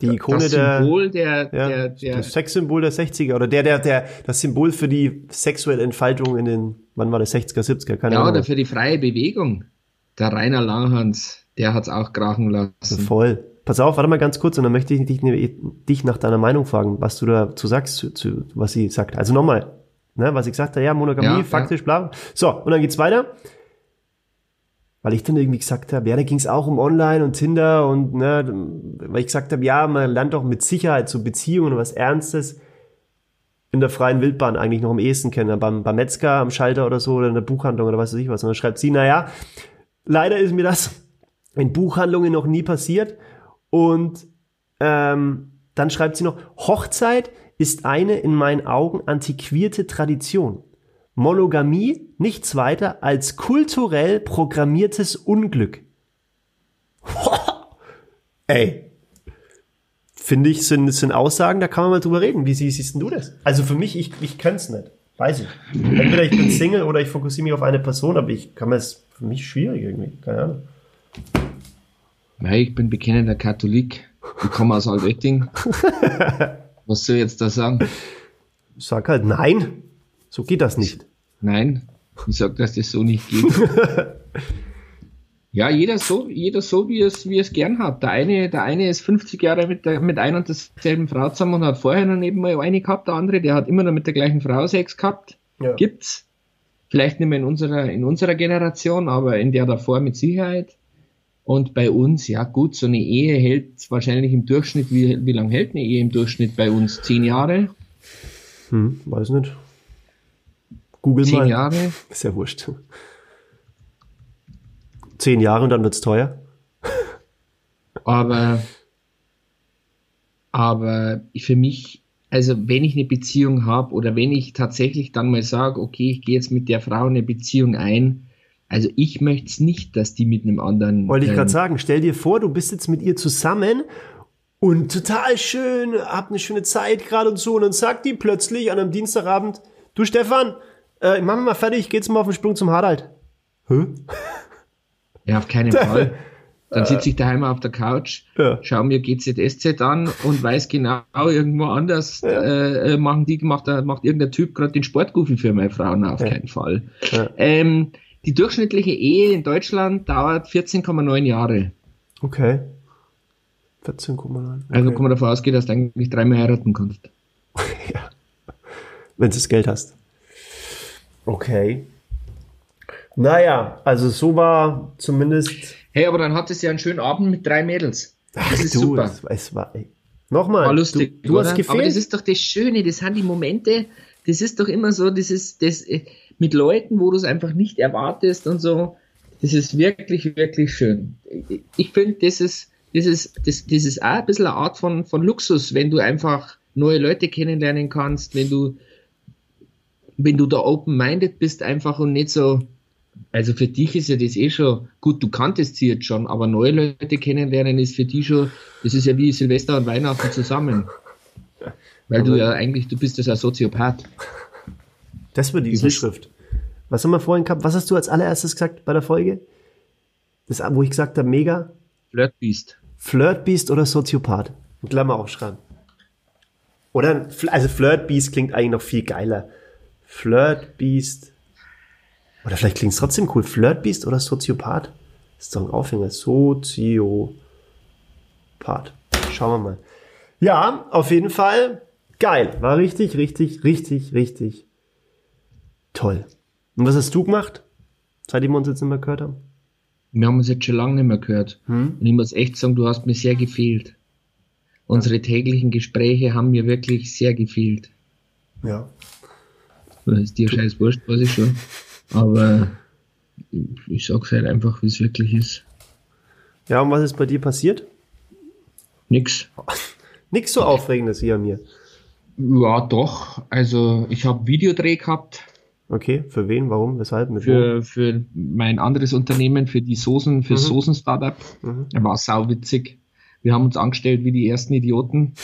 Die Ikone das Symbol der, der, ja, der, das Sexsymbol der 60er oder der, der, der, das Symbol für die sexuelle Entfaltung in den, wann war das, 60er, 70er, keine ja, Ahnung. Ja, oder für die freie Bewegung. Der Rainer Langhans, der hat's auch krachen lassen. Voll. Pass auf, warte mal ganz kurz und dann möchte ich dich, dich nach deiner Meinung fragen, was du dazu sagst, zu, zu, was sie sagt. Also nochmal, ne, was ich gesagt habe, ja, Monogamie, ja, faktisch, ja. bla. So, und dann geht's weiter. Weil ich dann irgendwie gesagt habe, ja, da ging es auch um Online und Tinder und ne, weil ich gesagt habe, ja, man lernt doch mit Sicherheit so Beziehungen und was Ernstes in der freien Wildbahn eigentlich noch am ehesten kennen, beim, beim Metzger am Schalter oder so oder in der Buchhandlung oder was weiß ich was. Und dann schreibt sie, naja, leider ist mir das in Buchhandlungen noch nie passiert. Und ähm, dann schreibt sie noch, Hochzeit ist eine in meinen Augen antiquierte Tradition. Monogamie nichts weiter als kulturell programmiertes Unglück. Ey. Finde ich, sind, sind Aussagen, da kann man mal drüber reden. Wie siehst du das? Also für mich, ich, ich kann es nicht. Weiß ich. Entweder ich bin Single oder ich fokussiere mich auf eine Person, aber ich kann mir es für mich schwierig irgendwie. Keine Ahnung. Nein, ich bin bekennender Katholik. Ich komme aus Altötting. Was soll ich jetzt da sagen? Sag halt nein. So geht das nicht. Nein, ich sag, dass das so nicht geht. ja, jeder so, jeder so, wie es, wie es gern hat. Der eine, der eine ist 50 Jahre mit, der, mit einer und derselben Frau zusammen und hat vorher noch nebenbei eine gehabt, der andere, der hat immer noch mit der gleichen Frau Sex gehabt. Ja. Gibt's. Vielleicht nicht mehr in unserer, in unserer Generation, aber in der davor mit Sicherheit. Und bei uns, ja gut, so eine Ehe hält wahrscheinlich im Durchschnitt, wie, wie lange hält eine Ehe im Durchschnitt bei uns? Zehn Jahre? Hm, weiß nicht. Google Zehn mal. Jahre. Ist ja wurscht. Zehn Jahre und dann wird's teuer. aber, aber für mich, also wenn ich eine Beziehung habe oder wenn ich tatsächlich dann mal sage, okay, ich gehe jetzt mit der Frau eine Beziehung ein, also ich möchte es nicht, dass die mit einem anderen. Wollte ich gerade sagen, stell dir vor, du bist jetzt mit ihr zusammen und total schön, habt eine schöne Zeit gerade und so, und dann sagt die plötzlich an einem Dienstagabend, du Stefan, äh, machen wir mal fertig, geht's mal auf den Sprung zum Harald. Hä? Ja, auf keinen Fall. Dann sitze ich daheim auf der Couch, ja. schau mir GZSZ an und weiß genau, irgendwo anders ja. äh, machen die, macht, macht irgendein Typ gerade den Sportgufen für meine Frauen, auf ja. keinen Fall. Ähm, die durchschnittliche Ehe in Deutschland dauert 14,9 Jahre. Okay. 14,9. Okay. Also kann man davon ausgehen, dass du eigentlich dreimal heiraten kannst. ja. Wenn du das Geld hast. Okay. Naja, also so war zumindest. Hey, aber dann hattest du ja einen schönen Abend mit drei Mädels. Das Ach, ist du, super. Es, es war. Nochmal. War lustig. Du, du hast gefehlt. Aber das ist doch das Schöne, das sind die Momente, das ist doch immer so, das ist das äh, mit Leuten, wo du es einfach nicht erwartest und so. Das ist wirklich, wirklich schön. Ich finde, das ist, das ist, das, das ist auch ein bisschen eine Art von, von Luxus, wenn du einfach neue Leute kennenlernen kannst, wenn du wenn du da open-minded bist einfach und nicht so, also für dich ist ja das eh schon, gut, du kanntest sie jetzt schon, aber neue Leute kennenlernen ist für dich schon, das ist ja wie Silvester und Weihnachten zusammen. Weil du ja eigentlich, du bist ja ein Soziopath. Das wird die das Überschrift. Was haben wir vorhin gehabt? Was hast du als allererstes gesagt bei der Folge? Das, wo ich gesagt habe, mega. Flirtbeast. Flirtbeast oder Soziopath? In Klammer aufschreiben. Oder, also Flirtbeast klingt eigentlich noch viel geiler. Flirtbeast. Oder vielleicht klingt es trotzdem cool. Flirtbeast oder Soziopath? Das ist doch ein Aufhänger. Soziopath. Schauen wir mal. Ja, auf jeden Fall geil. War richtig, richtig, richtig, richtig toll. Und was hast du gemacht, seitdem wir uns jetzt nicht mehr gehört haben? Wir haben uns jetzt schon lange nicht mehr gehört. Hm? Und ich muss echt sagen, du hast mir sehr gefehlt. Unsere täglichen Gespräche haben mir wirklich sehr gefehlt. Ja. Das ist dir scheiß wurscht, weiß ich schon. Aber ich sag's halt einfach, wie es wirklich ist. Ja, und was ist bei dir passiert? Nix. Nix so Aufregendes hier an mir. Ja, doch. Also ich habe Videodreh gehabt. Okay, für wen, warum, weshalb? Mit für, für mein anderes Unternehmen, für die Soßen, für mhm. Soßen-Startup. Mhm. Er war sauwitzig. Wir haben uns angestellt wie die ersten Idioten.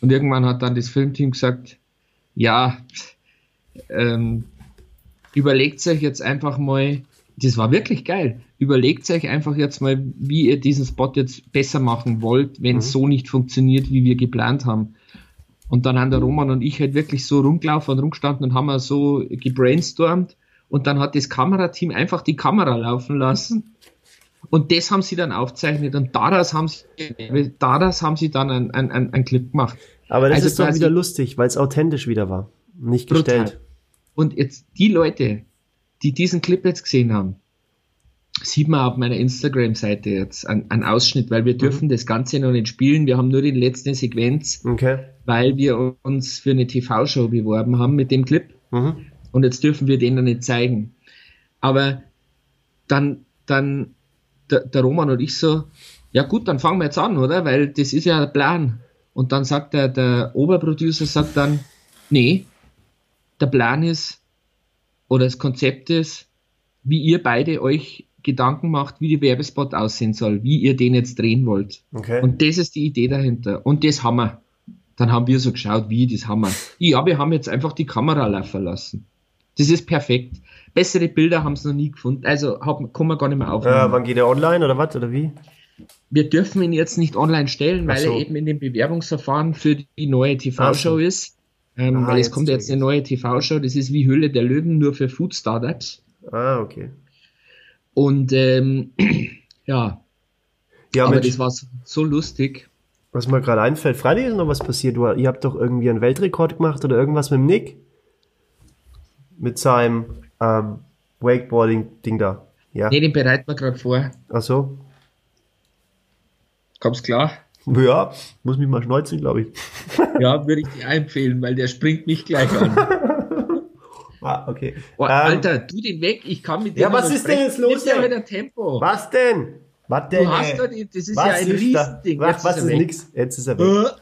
Und irgendwann hat dann das Filmteam gesagt, ja, ähm, überlegt euch jetzt einfach mal, das war wirklich geil, überlegt euch einfach jetzt mal, wie ihr diesen Spot jetzt besser machen wollt, wenn es mhm. so nicht funktioniert, wie wir geplant haben. Und dann haben der Roman und ich halt wirklich so rumgelaufen und rumgestanden und haben wir so gebrainstormt. Und dann hat das Kamerateam einfach die Kamera laufen lassen. Und das haben sie dann aufzeichnet und daraus haben sie, daraus haben sie dann einen, einen, einen Clip gemacht. Aber das also ist doch wieder lustig, weil es authentisch wieder war. Nicht gestellt. Brutal. Und jetzt die Leute, die diesen Clip jetzt gesehen haben, sieht man auf meiner Instagram-Seite jetzt einen Ausschnitt, weil wir mhm. dürfen das Ganze noch nicht spielen. Wir haben nur die letzte Sequenz, okay. weil wir uns für eine TV-Show beworben haben mit dem Clip. Mhm. Und jetzt dürfen wir den noch nicht zeigen. Aber dann, dann der, der Roman und ich so, ja gut, dann fangen wir jetzt an, oder? Weil das ist ja der Plan. Und dann sagt der, der Oberproducer sagt dann, nee, der Plan ist oder das Konzept ist, wie ihr beide euch Gedanken macht, wie die Werbespot aussehen soll, wie ihr den jetzt drehen wollt. Okay. Und das ist die Idee dahinter. Und das haben wir. Dann haben wir so geschaut, wie, das haben wir. Ja, wir haben jetzt einfach die Kamera laufen lassen. Das ist perfekt. Bessere Bilder haben sie noch nie gefunden. Also hab, kann man gar nicht mehr aufnehmen. Äh, wann geht er online oder was? Oder wie? Wir dürfen ihn jetzt nicht online stellen, weil so. er eben in dem Bewerbungsverfahren für die neue TV-Show so. ist. Ähm, ah, weil es kommt jetzt eine neue TV-Show, das ist wie Höhle der Löwen, nur für Food Startups. Ah, okay. Und ähm, ja, ja aber Mensch, das war so lustig. Was mir gerade einfällt, Freitag ist noch was passiert. Du, ihr habt doch irgendwie einen Weltrekord gemacht oder irgendwas mit dem Nick? Mit seinem ähm, Wakeboarding-Ding da. Ja. Nee, den bereiten wir gerade vor. Ach so. Kommst klar? Ja, muss mich mal schneuzen, glaube ich. ja, würde ich dir empfehlen, weil der springt nicht gleich an. Ah, okay. Oh, ähm, Alter, tu den weg, ich kann mit dem. Ja, was ist denn jetzt los? Ja wieder Tempo. Was denn? Was denn? Du hast da die, das ist was ja ein Riesending. Was, was ist, ist nix? Jetzt ist er weg.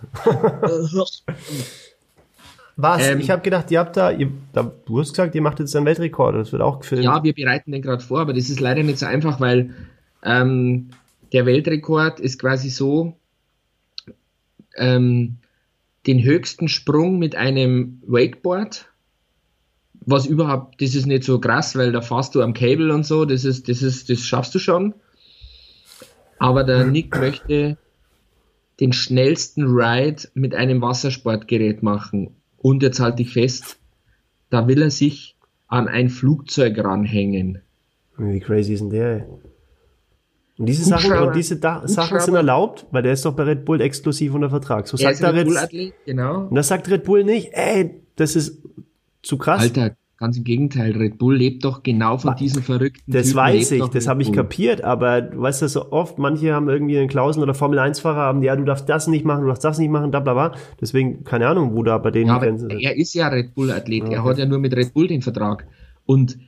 was? Ähm, ich habe gedacht, ihr habt da, ihr, da, du hast gesagt, ihr macht jetzt einen Weltrekord, das wird auch gefilmt. Ja, wir bereiten den gerade vor, aber das ist leider nicht so einfach, weil ähm, der Weltrekord ist quasi so, ähm, den höchsten Sprung mit einem Wakeboard was überhaupt, das ist nicht so krass, weil da fährst du am Cable und so, das ist, das ist, das schaffst du schon. Aber der Nick möchte den schnellsten Ride mit einem Wassersportgerät machen. Und jetzt halte ich fest, da will er sich an ein Flugzeug ranhängen. Wie crazy ist denn der? Und diese Sachen, und diese da Sachen sind erlaubt, weil der ist doch bei Red Bull exklusiv unter Vertrag. So sagt er Red Bull Athlet, genau. Und das sagt Red Bull nicht, ey, das ist zu krass. Alter, ganz im Gegenteil. Red Bull lebt doch genau von diesen verrückten Das Typen, weiß ich, das habe ich kapiert, aber du weißt das so oft, manche haben irgendwie einen Klausen oder Formel 1 Fahrer haben, ja, du darfst das nicht machen, du darfst das nicht machen, bla bla bla. Deswegen, keine Ahnung, wo da bei denen ja, sind. Er ist ja Red Bull Athlet, okay. er hat ja nur mit Red Bull den Vertrag. Und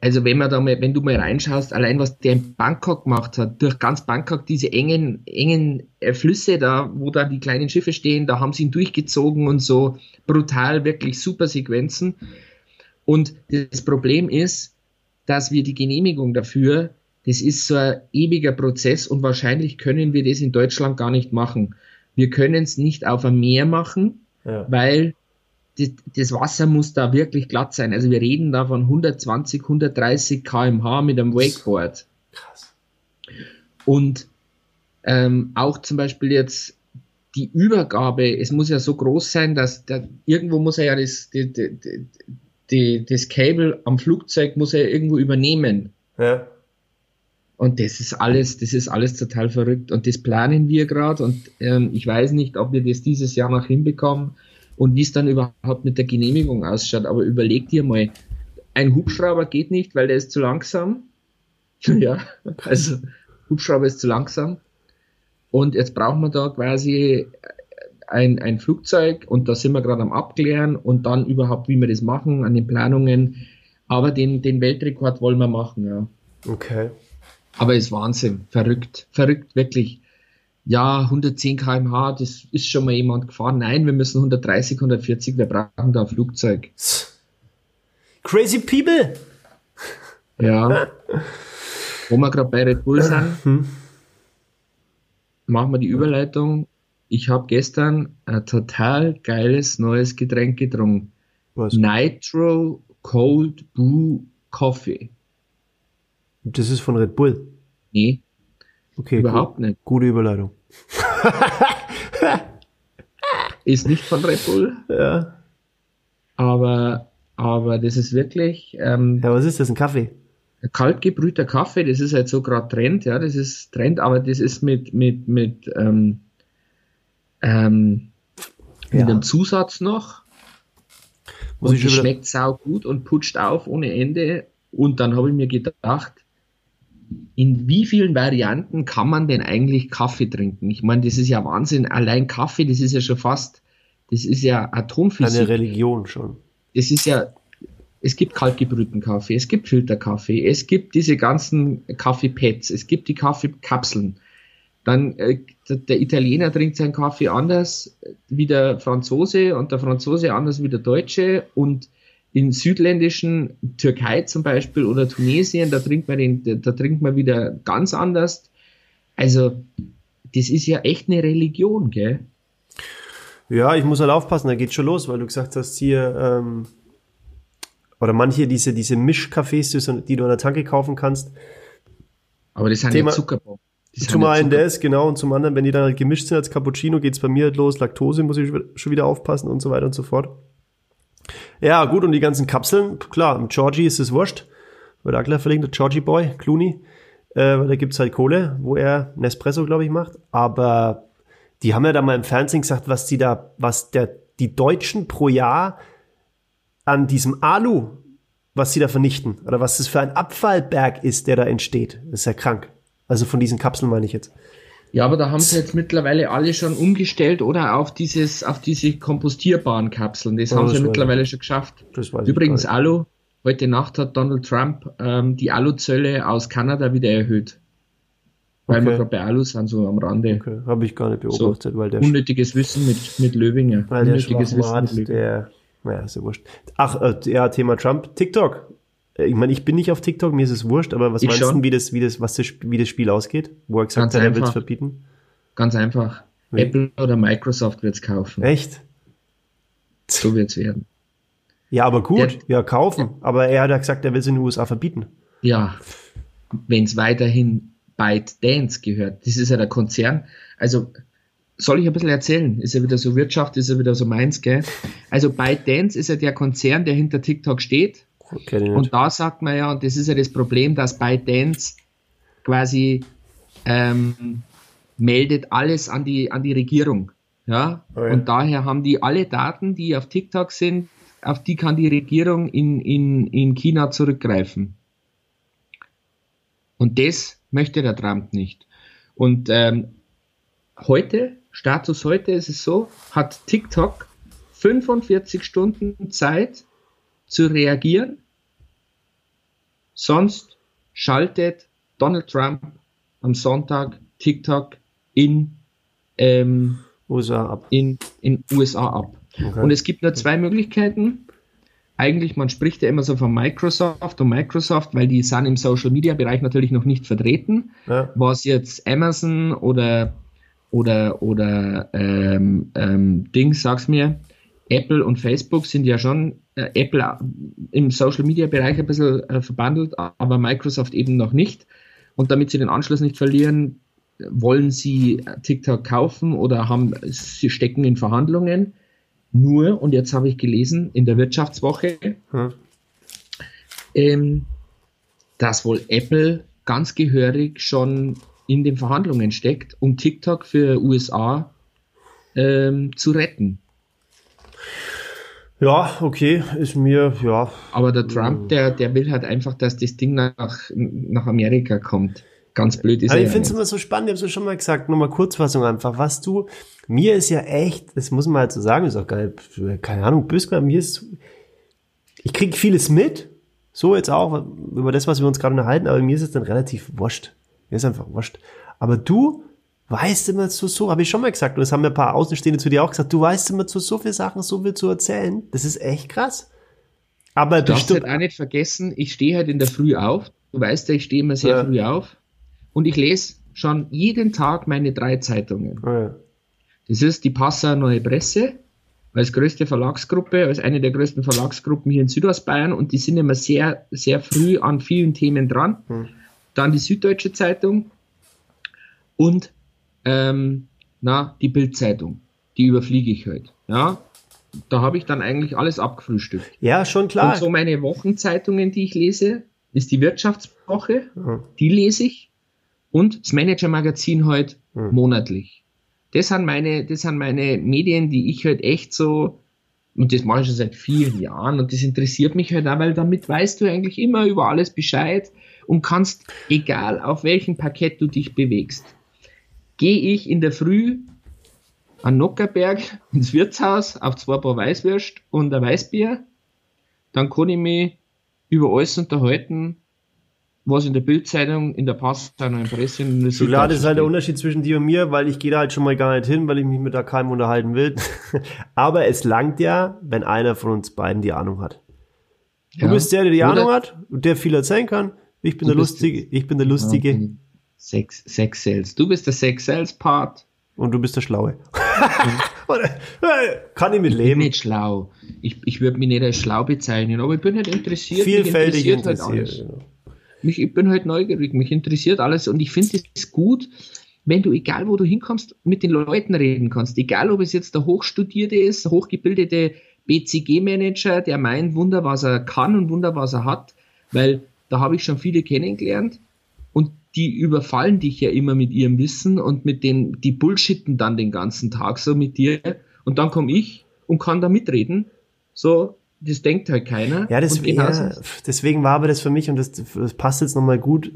also wenn man da mal, wenn du mal reinschaust, allein was der in Bangkok gemacht hat, durch ganz Bangkok diese engen, engen äh, Flüsse da, wo da die kleinen Schiffe stehen, da haben sie ihn durchgezogen und so brutal, wirklich super Sequenzen. Und das Problem ist, dass wir die Genehmigung dafür, das ist so ein ewiger Prozess und wahrscheinlich können wir das in Deutschland gar nicht machen. Wir können es nicht auf ein Meer machen, ja. weil das, das, Wasser muss da wirklich glatt sein. Also wir reden da von 120, 130 kmh mit einem Wakeboard. Krass. Und ähm, auch zum Beispiel jetzt die Übergabe, es muss ja so groß sein, dass da, irgendwo muss er ja das, die, die, die, das Cable am Flugzeug muss er irgendwo übernehmen. Ja. Und das ist alles, das ist alles total verrückt. Und das planen wir gerade. Und ähm, ich weiß nicht, ob wir das dieses Jahr noch hinbekommen und wie es dann überhaupt mit der Genehmigung ausschaut. Aber überleg dir mal, ein Hubschrauber geht nicht, weil der ist zu langsam. ja, also Hubschrauber ist zu langsam. Und jetzt brauchen wir da quasi ein, ein Flugzeug und da sind wir gerade am Abklären und dann überhaupt, wie wir das machen, an den Planungen. Aber den, den Weltrekord wollen wir machen, ja. Okay. Aber ist Wahnsinn, verrückt, verrückt, wirklich. Ja, 110 km/h, das ist schon mal jemand gefahren. Nein, wir müssen 130, 140, wir brauchen da ein Flugzeug. Crazy people! Ja. Wo wir gerade bei Red Bull sind, hm machen wir die Überleitung. Ich habe gestern ein total geiles neues Getränk getrunken. Was? Nitro Cold Brew Coffee. Das ist von Red Bull? Nee. Okay, überhaupt gut. nicht. Gute Überleitung. Ist nicht von Red Bull. Ja. Aber, aber das ist wirklich. Ähm, ja, was ist das? Ein Kaffee? kalt gebrühter Kaffee, das ist halt so gerade Trend, ja, das ist Trend, aber das ist mit, mit, mit, ähm, ähm, mit einem Zusatz noch. Muss und es schmeckt sau gut und putscht auf ohne Ende. Und dann habe ich mir gedacht, in wie vielen Varianten kann man denn eigentlich Kaffee trinken? Ich meine, das ist ja Wahnsinn. Allein Kaffee, das ist ja schon fast, das ist ja Atomphysik. Eine Religion schon. Das ist ja, es gibt kaltgebrühten Kaffee, es gibt Filterkaffee, es gibt diese ganzen Kaffeepads, es gibt die Kaffeekapseln. Dann äh, der Italiener trinkt seinen Kaffee anders wie der Franzose und der Franzose anders wie der Deutsche und in südländischen Türkei zum Beispiel oder Tunesien, da trinkt man den, da trinkt man wieder ganz anders. Also das ist ja echt eine Religion, gell? Ja, ich muss halt aufpassen, da geht schon los, weil du gesagt hast, hier ähm, oder manche diese, diese Mischcafés, die du an der Tanke kaufen kannst. Aber das sind Thema, ja Zuckerbomben. Zum einen das, genau, und zum anderen, wenn die dann halt gemischt sind als Cappuccino, geht's bei mir halt los, Laktose muss ich schon wieder aufpassen und so weiter und so fort. Ja, gut, und die ganzen Kapseln, klar, mit Georgie ist es wurscht. Wird auch gleich verlinkt, der Georgie Boy, Clooney, äh, da gibt's halt Kohle, wo er Nespresso, glaube ich, macht. Aber die haben ja da mal im Fernsehen gesagt, was die da, was der, die Deutschen pro Jahr an diesem Alu, was sie da vernichten, oder was das für ein Abfallberg ist, der da entsteht. Das ist ja krank. Also von diesen Kapseln meine ich jetzt. Ja, aber da haben sie jetzt mittlerweile alle schon umgestellt oder auf dieses, auf diese kompostierbaren Kapseln. Das oh, haben das sie mittlerweile ich. schon geschafft. Übrigens Alu. Heute Nacht hat Donald Trump ähm, die Aluzölle aus Kanada wieder erhöht. Weil okay. wir gerade bei Alu sind, so am Rande. Okay. Habe ich gar nicht beobachtet, so, weil der. Unnötiges Wissen mit, mit Löwinger. Weil unnötiges der Wissen mit der naja, ist ja wurscht. Ach, äh, ja, Thema Trump. TikTok. Ich meine, ich bin nicht auf TikTok, mir ist es wurscht, aber was ich meinst du, wie das, wie das, was das, wie das Spiel ausgeht? Wo er gesagt hat, er will es verbieten? Ganz einfach. Wie? Apple oder Microsoft wird es kaufen. Echt? So wird es werden. Ja, aber gut, Der, ja, kaufen. Aber er hat ja gesagt, er will es in den USA verbieten. Ja, wenn es weiterhin ByteDance gehört. Das ist ja der Konzern. Also soll ich ein bisschen erzählen? Ist ja wieder so Wirtschaft, ist ja wieder so meins, gell? Also ByteDance ist ja der Konzern, der hinter TikTok steht. Und da sagt man ja, und das ist ja das Problem, dass ByteDance quasi ähm, meldet alles an die, an die Regierung. Ja? Oh ja? Und daher haben die alle Daten, die auf TikTok sind, auf die kann die Regierung in, in, in China zurückgreifen. Und das möchte der Trump nicht. Und ähm, heute Status heute ist es so, hat TikTok 45 Stunden Zeit zu reagieren, sonst schaltet Donald Trump am Sonntag TikTok in, ähm, USA ab. In, in USA ab. Okay. Und es gibt nur zwei Möglichkeiten. Eigentlich, man spricht ja immer so von Microsoft und Microsoft, weil die sind im Social Media Bereich natürlich noch nicht vertreten. Ja. Was jetzt Amazon oder oder, oder ähm, ähm, Dings, sag's mir, Apple und Facebook sind ja schon Apple im Social Media Bereich ein bisschen äh, verbandelt, aber Microsoft eben noch nicht. Und damit sie den Anschluss nicht verlieren, wollen sie TikTok kaufen oder haben, sie stecken in Verhandlungen. Nur, und jetzt habe ich gelesen, in der Wirtschaftswoche, hm. ähm, dass wohl Apple ganz gehörig schon in den Verhandlungen steckt, um TikTok für USA ähm, zu retten. Ja, okay, ist mir, ja. Aber der Trump, der, der will halt einfach, dass das Ding nach, nach Amerika kommt. Ganz blöd ist Aber ich finde es immer so spannend, ich habe es schon mal gesagt, nochmal Kurzfassung einfach, was du, mir ist ja echt, das muss man halt so sagen, ist auch geil, keine Ahnung, böse, mir ist, ich kriege vieles mit, so jetzt auch, über das, was wir uns gerade unterhalten, aber mir ist es dann relativ wurscht. Mir ist einfach wurscht. Aber du weißt immer zu so, habe ich schon mal gesagt, und das haben mir ein paar Außenstehende zu dir auch gesagt, du weißt immer zu so viel Sachen so viel zu erzählen. Das ist echt krass. Aber du darfst halt auch nicht vergessen, ich stehe halt in der Früh auf. Du weißt ja, ich stehe immer sehr ja. früh auf. Und ich lese schon jeden Tag meine drei Zeitungen. Ja. Das ist die Passauer Neue Presse, als größte Verlagsgruppe, als eine der größten Verlagsgruppen hier in Südostbayern und die sind immer sehr, sehr früh an vielen Themen dran. Hm. Dann die Süddeutsche Zeitung und ähm, na, die Bildzeitung. Die überfliege ich heute. Ja, da habe ich dann eigentlich alles abgefrühstückt. Ja, schon klar. Und so meine Wochenzeitungen, die ich lese, ist die Wirtschaftswoche, mhm. die lese ich und das Manager-Magazin heute mhm. monatlich. Das sind meine, das sind meine Medien, die ich halt echt so, und das mache ich schon seit vielen Jahren und das interessiert mich halt auch, weil damit weißt du eigentlich immer über alles Bescheid und kannst, egal auf welchem Parkett du dich bewegst, gehe ich in der Früh an Nockerberg ins Wirtshaus auf zwei paar Weißwürst und ein Weißbier, dann kann ich mich über alles unterhalten, was in der Bildzeitung, in der Passzeitung, in der Presse in der Klar, das ist halt der Unterschied zwischen dir und mir, weil ich gehe da halt schon mal gar nicht hin, weil ich mich mit da keinem unterhalten will. Aber es langt ja, wenn einer von uns beiden die Ahnung hat. Du ja. bist der, der die Oder Ahnung hat und der viel erzählen kann. Ich bin der Lustige. Ich bin der Lustige. Sex, Sex Sales. Du bist der Sex Sales Part. Und du bist der Schlaue. Kann ich mit leben. Ich bin nicht schlau. Ich, ich würde mich nicht als schlau bezeichnen, aber ich bin halt interessiert. Vielfältig mich interessiert. Halt interessiert genau. mich, ich bin halt neugierig, mich interessiert alles und ich finde es gut, wenn du, egal wo du hinkommst, mit den Leuten reden kannst. Egal, ob es jetzt der Hochstudierte ist, hochgebildete BCG-Manager, der meint, Wunder, was er kann und Wunder, was er hat, weil da habe ich schon viele kennengelernt und die überfallen dich ja immer mit ihrem Wissen und mit den, die bullshitten dann den ganzen Tag so mit dir und dann komme ich und kann da mitreden. So, das denkt halt keiner. Ja, das, ja deswegen war aber das für mich und das, das passt jetzt nochmal gut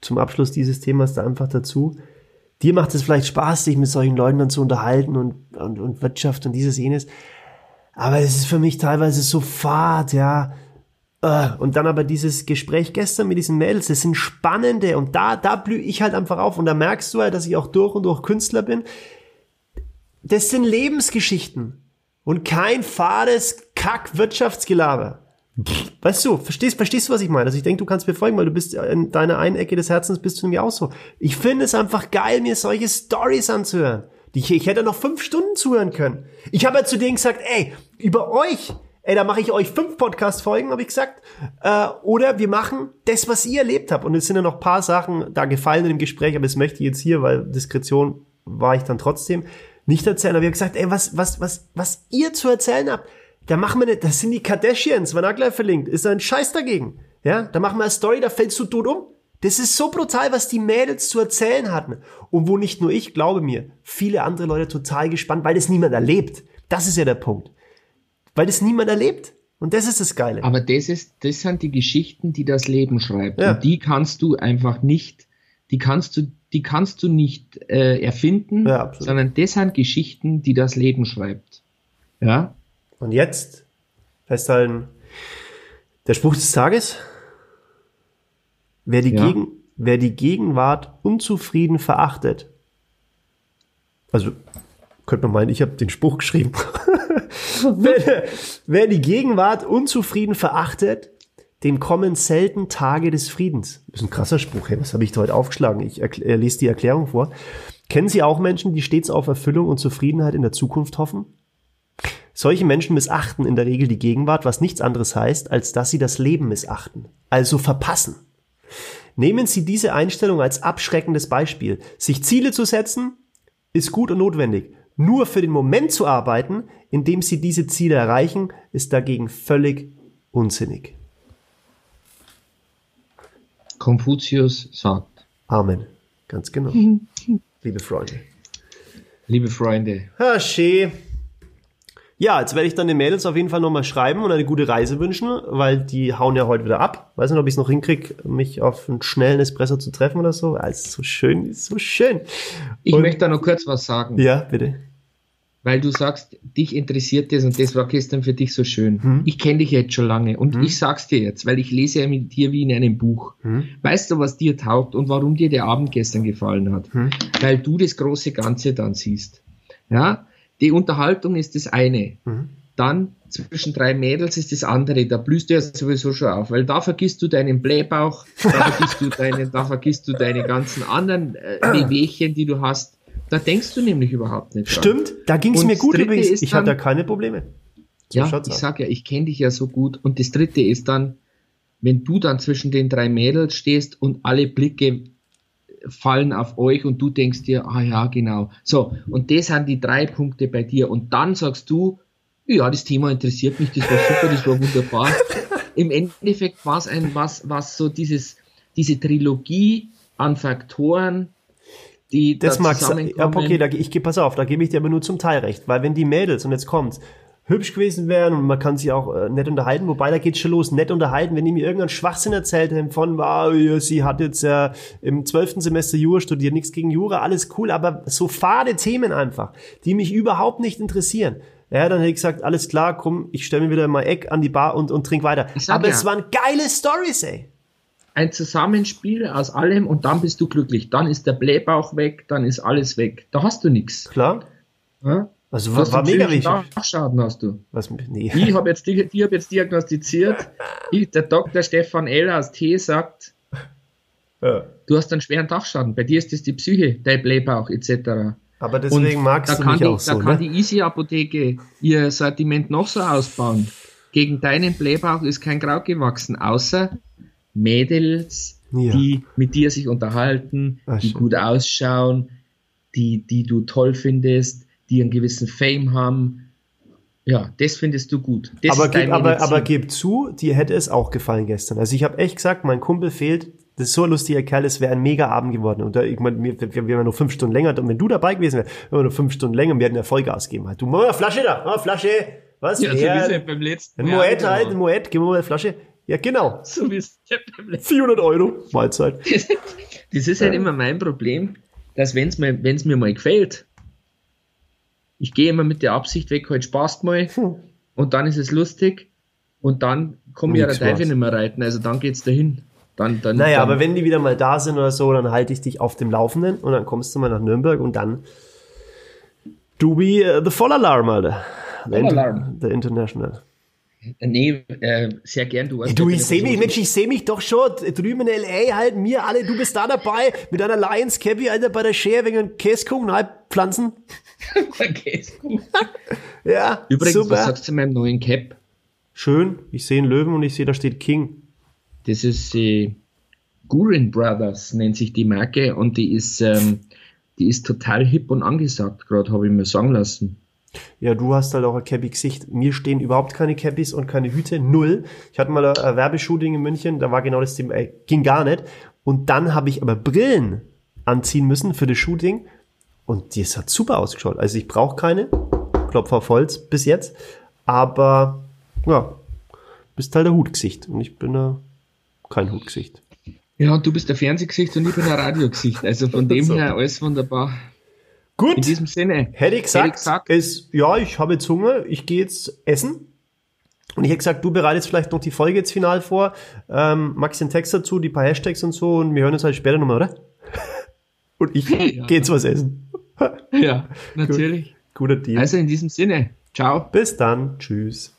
zum Abschluss dieses Themas da einfach dazu. Dir macht es vielleicht Spaß, sich mit solchen Leuten dann zu unterhalten und, und, und Wirtschaft und dieses, jenes. Aber es ist für mich teilweise so fad, ja. Äh, und dann aber dieses Gespräch gestern mit diesen Mädels, das sind spannende und da, da blühe ich halt einfach auf und da merkst du halt, dass ich auch durch und durch Künstler bin. Das sind Lebensgeschichten und kein fades Kack-Wirtschaftsgelaber. Weißt du, verstehst, verstehst du, was ich meine? Also ich denke, du kannst mir folgen, weil du bist in deiner einen Ecke des Herzens bist du nämlich auch so. Ich finde es einfach geil, mir solche Stories anzuhören. Ich, ich hätte noch fünf Stunden zuhören können. Ich habe ja zu denen gesagt, ey, über euch ey, da mache ich euch fünf Podcast-Folgen, habe ich gesagt. Äh, oder wir machen das, was ihr erlebt habt. Und es sind ja noch paar Sachen da gefallen im Gespräch, aber das möchte ich jetzt hier, weil Diskretion war ich dann trotzdem nicht erzählen. Aber wir haben gesagt, ey, was, was, was, was ihr zu erzählen habt, da machen wir nicht, das sind die Kardashians, wenn gleich verlinkt, ist ein Scheiß dagegen. Ja, da machen wir eine Story, da fällst du tot um. Das ist so brutal, was die Mädels zu erzählen hatten. Und wo nicht nur ich, glaube mir, viele andere Leute total gespannt, weil das niemand erlebt. Das ist ja der Punkt weil das niemand erlebt. Und das ist das Geile. Aber das ist, das sind die Geschichten, die das Leben schreibt. Ja. Und die kannst du einfach nicht, die kannst du, die kannst du nicht äh, erfinden, ja, sondern das sind Geschichten, die das Leben schreibt. Ja. Und jetzt festhalten, der Spruch des Tages. Wer die, ja. Gegen, wer die Gegenwart unzufrieden verachtet, also könnte man meinen, ich habe den Spruch geschrieben. wer, wer die Gegenwart unzufrieden verachtet, dem kommen selten Tage des Friedens. Das ist ein krasser Spruch, hey, was habe ich da heute aufgeschlagen? Ich äh, lese die Erklärung vor. Kennen Sie auch Menschen, die stets auf Erfüllung und Zufriedenheit in der Zukunft hoffen? Solche Menschen missachten in der Regel die Gegenwart, was nichts anderes heißt, als dass sie das Leben missachten, also verpassen. Nehmen Sie diese Einstellung als abschreckendes Beispiel. Sich Ziele zu setzen, ist gut und notwendig. Nur für den Moment zu arbeiten, in dem Sie diese Ziele erreichen, ist dagegen völlig unsinnig. Konfuzius sagt. Amen. Ganz genau. Liebe Freunde. Liebe Freunde. Herr Schee. Ja, jetzt werde ich dann den Mädels auf jeden Fall nochmal schreiben und eine gute Reise wünschen, weil die hauen ja heute wieder ab. Weiß nicht, ob ich es noch hinkriege, mich auf einen schnellen Espresso zu treffen oder so. Alles so schön, ist so schön. Ich und, möchte da noch kurz was sagen. Ja, bitte. Weil du sagst, dich interessiert das und das war gestern für dich so schön. Hm. Ich kenne dich jetzt schon lange und hm. ich sag's dir jetzt, weil ich lese ja mit dir wie in einem Buch. Hm. Weißt du, was dir taugt und warum dir der Abend gestern gefallen hat? Hm. Weil du das große Ganze dann siehst. Ja, die Unterhaltung ist das eine. Mhm. Dann zwischen drei Mädels ist das andere. Da blühst du ja sowieso schon auf, weil da vergisst du deinen Blähbauch, da vergisst du deine, da vergisst du deine ganzen anderen äh, Wehwehchen, die du hast. Da denkst du nämlich überhaupt nicht dran. Stimmt, da ging es mir gut übrigens. Ich hatte da keine Probleme. So ja, ich sag ja, ich kenne dich ja so gut. Und das dritte ist dann, wenn du dann zwischen den drei Mädels stehst und alle Blicke fallen auf euch und du denkst dir, ah ja, genau. So, und das sind die drei Punkte bei dir. Und dann sagst du, ja, das Thema interessiert mich, das war super, das war wunderbar. Im Endeffekt war es ein, was, was so dieses, diese Trilogie an Faktoren, die das da mag ja, okay, da, ich pass auf, da gebe ich dir aber nur zum Teil recht, weil wenn die Mädels und jetzt kommt's, hübsch gewesen wären und man kann sich auch äh, nett unterhalten, wobei da geht's schon los, nett unterhalten, wenn die mir irgendeinen Schwachsinn erzählt haben von, wow, sie hat jetzt äh, im zwölften Semester Jura studiert, nichts gegen Jura, alles cool, aber so fade Themen einfach, die mich überhaupt nicht interessieren. Ja, dann hätte ich gesagt, alles klar, komm, ich stelle mir wieder mal Eck an die Bar und, und trink weiter. Aber ja, es waren geile Stories, ey. Ein Zusammenspiel aus allem und dann bist du glücklich. Dann ist der Blähbauch weg, dann ist alles weg. Da hast du nichts. Klar. Ja? Also was war mega wichtig. Nachschaden hast du. Was, nee. Ich habe jetzt, ich hab jetzt diagnostiziert, ich, der Dr. Stefan L. aus T. sagt, ja. du hast einen schweren Dachschaden. Bei dir ist das die Psyche, dein Blähbauch etc. Aber deswegen Und magst du mich die, auch so. Da kann ne? die Easy-Apotheke ihr Sortiment noch so ausbauen. Gegen deinen Blähbauch ist kein Kraut gewachsen, außer Mädels, ja. die mit dir sich unterhalten, Ach, die schön. gut ausschauen, die, die du toll findest, die einen gewissen Fame haben. Ja, das findest du gut. Das aber, gib, aber, aber gib zu, dir hätte es auch gefallen gestern. Also ich habe echt gesagt, mein Kumpel fehlt. Das ist so ein lustiger Kerl, es wäre ein mega Abend geworden. Und da, ich meine, wir, wir wären nur fünf Stunden länger. Und wenn du dabei gewesen wärst, wären wir nur fünf Stunden länger. Wir hätten ja Vollgas gegeben. Halt. Du, mal Flasche da, mal Flasche. Was? Ja, ja, so wie beim letzten Ein Moet genau. halt, ein Moet, gib mir mal eine Flasche. Ja, genau. So wie es beim letzten 400 Euro, Mahlzeit. das ist halt immer mein Problem, dass wenn es mir, wenn's mir mal gefällt, ich gehe immer mit der Absicht weg, heute Spaß mal hm. und dann ist es lustig und dann komme ich ja der Teufel nicht mehr reiten, also dann geht's dahin. Dann, dann, naja, dann, aber wenn die wieder mal da sind oder so, dann halte ich dich auf dem Laufenden und dann kommst du mal nach Nürnberg und dann du wie uh, the Voll Alarm, Alter. Voll Alarm. The International. Nee, äh, sehr gern. Du, du ich sehe mich, Mensch, ich sehe mich doch schon drüben in L.A. halt, mir alle, du bist da dabei mit einer Lions Cappy, Alter, bei der Share wegen Käsekuchen, halb Pflanzen. Käsekuchen. ja, Übrigens, super. was sagst du zu meinem neuen Cap? Schön, ich sehe einen Löwen und ich sehe, da steht King. Das ist äh, Gurin Brothers, nennt sich die Marke und die ist, ähm, die ist total hip und angesagt, gerade habe ich mir sagen lassen. Ja, du hast halt auch ein Cappy-Gesicht. Mir stehen überhaupt keine Cappies und keine Hüte. Null. Ich hatte mal ein Werbeshooting in München, da war genau das Thema, äh, ging gar nicht. Und dann habe ich aber Brillen anziehen müssen für das Shooting. Und das hat super ausgeschaut. Also ich brauche keine. Klopf auf Holz bis jetzt. Aber ja, bist halt der Hutgesicht. Und ich bin äh, kein Hutgesicht. Ja, du bist der Fernsehgesicht und ich bin ein Radiogesicht. Also von dem so. her alles wunderbar. Gut. In diesem Sinne. Hätte ich gesagt, hätte ich gesagt es, ja, ich habe jetzt Hunger, ich gehe jetzt essen. Und ich hätte gesagt, du bereitest vielleicht noch die Folge jetzt final vor. Ähm, magst den Text dazu, die paar Hashtags und so und wir hören uns halt später nochmal, oder? und ich ja. gehe jetzt was essen. ja, natürlich. Gut. Guter Deal. Also in diesem Sinne, ciao. Bis dann, tschüss.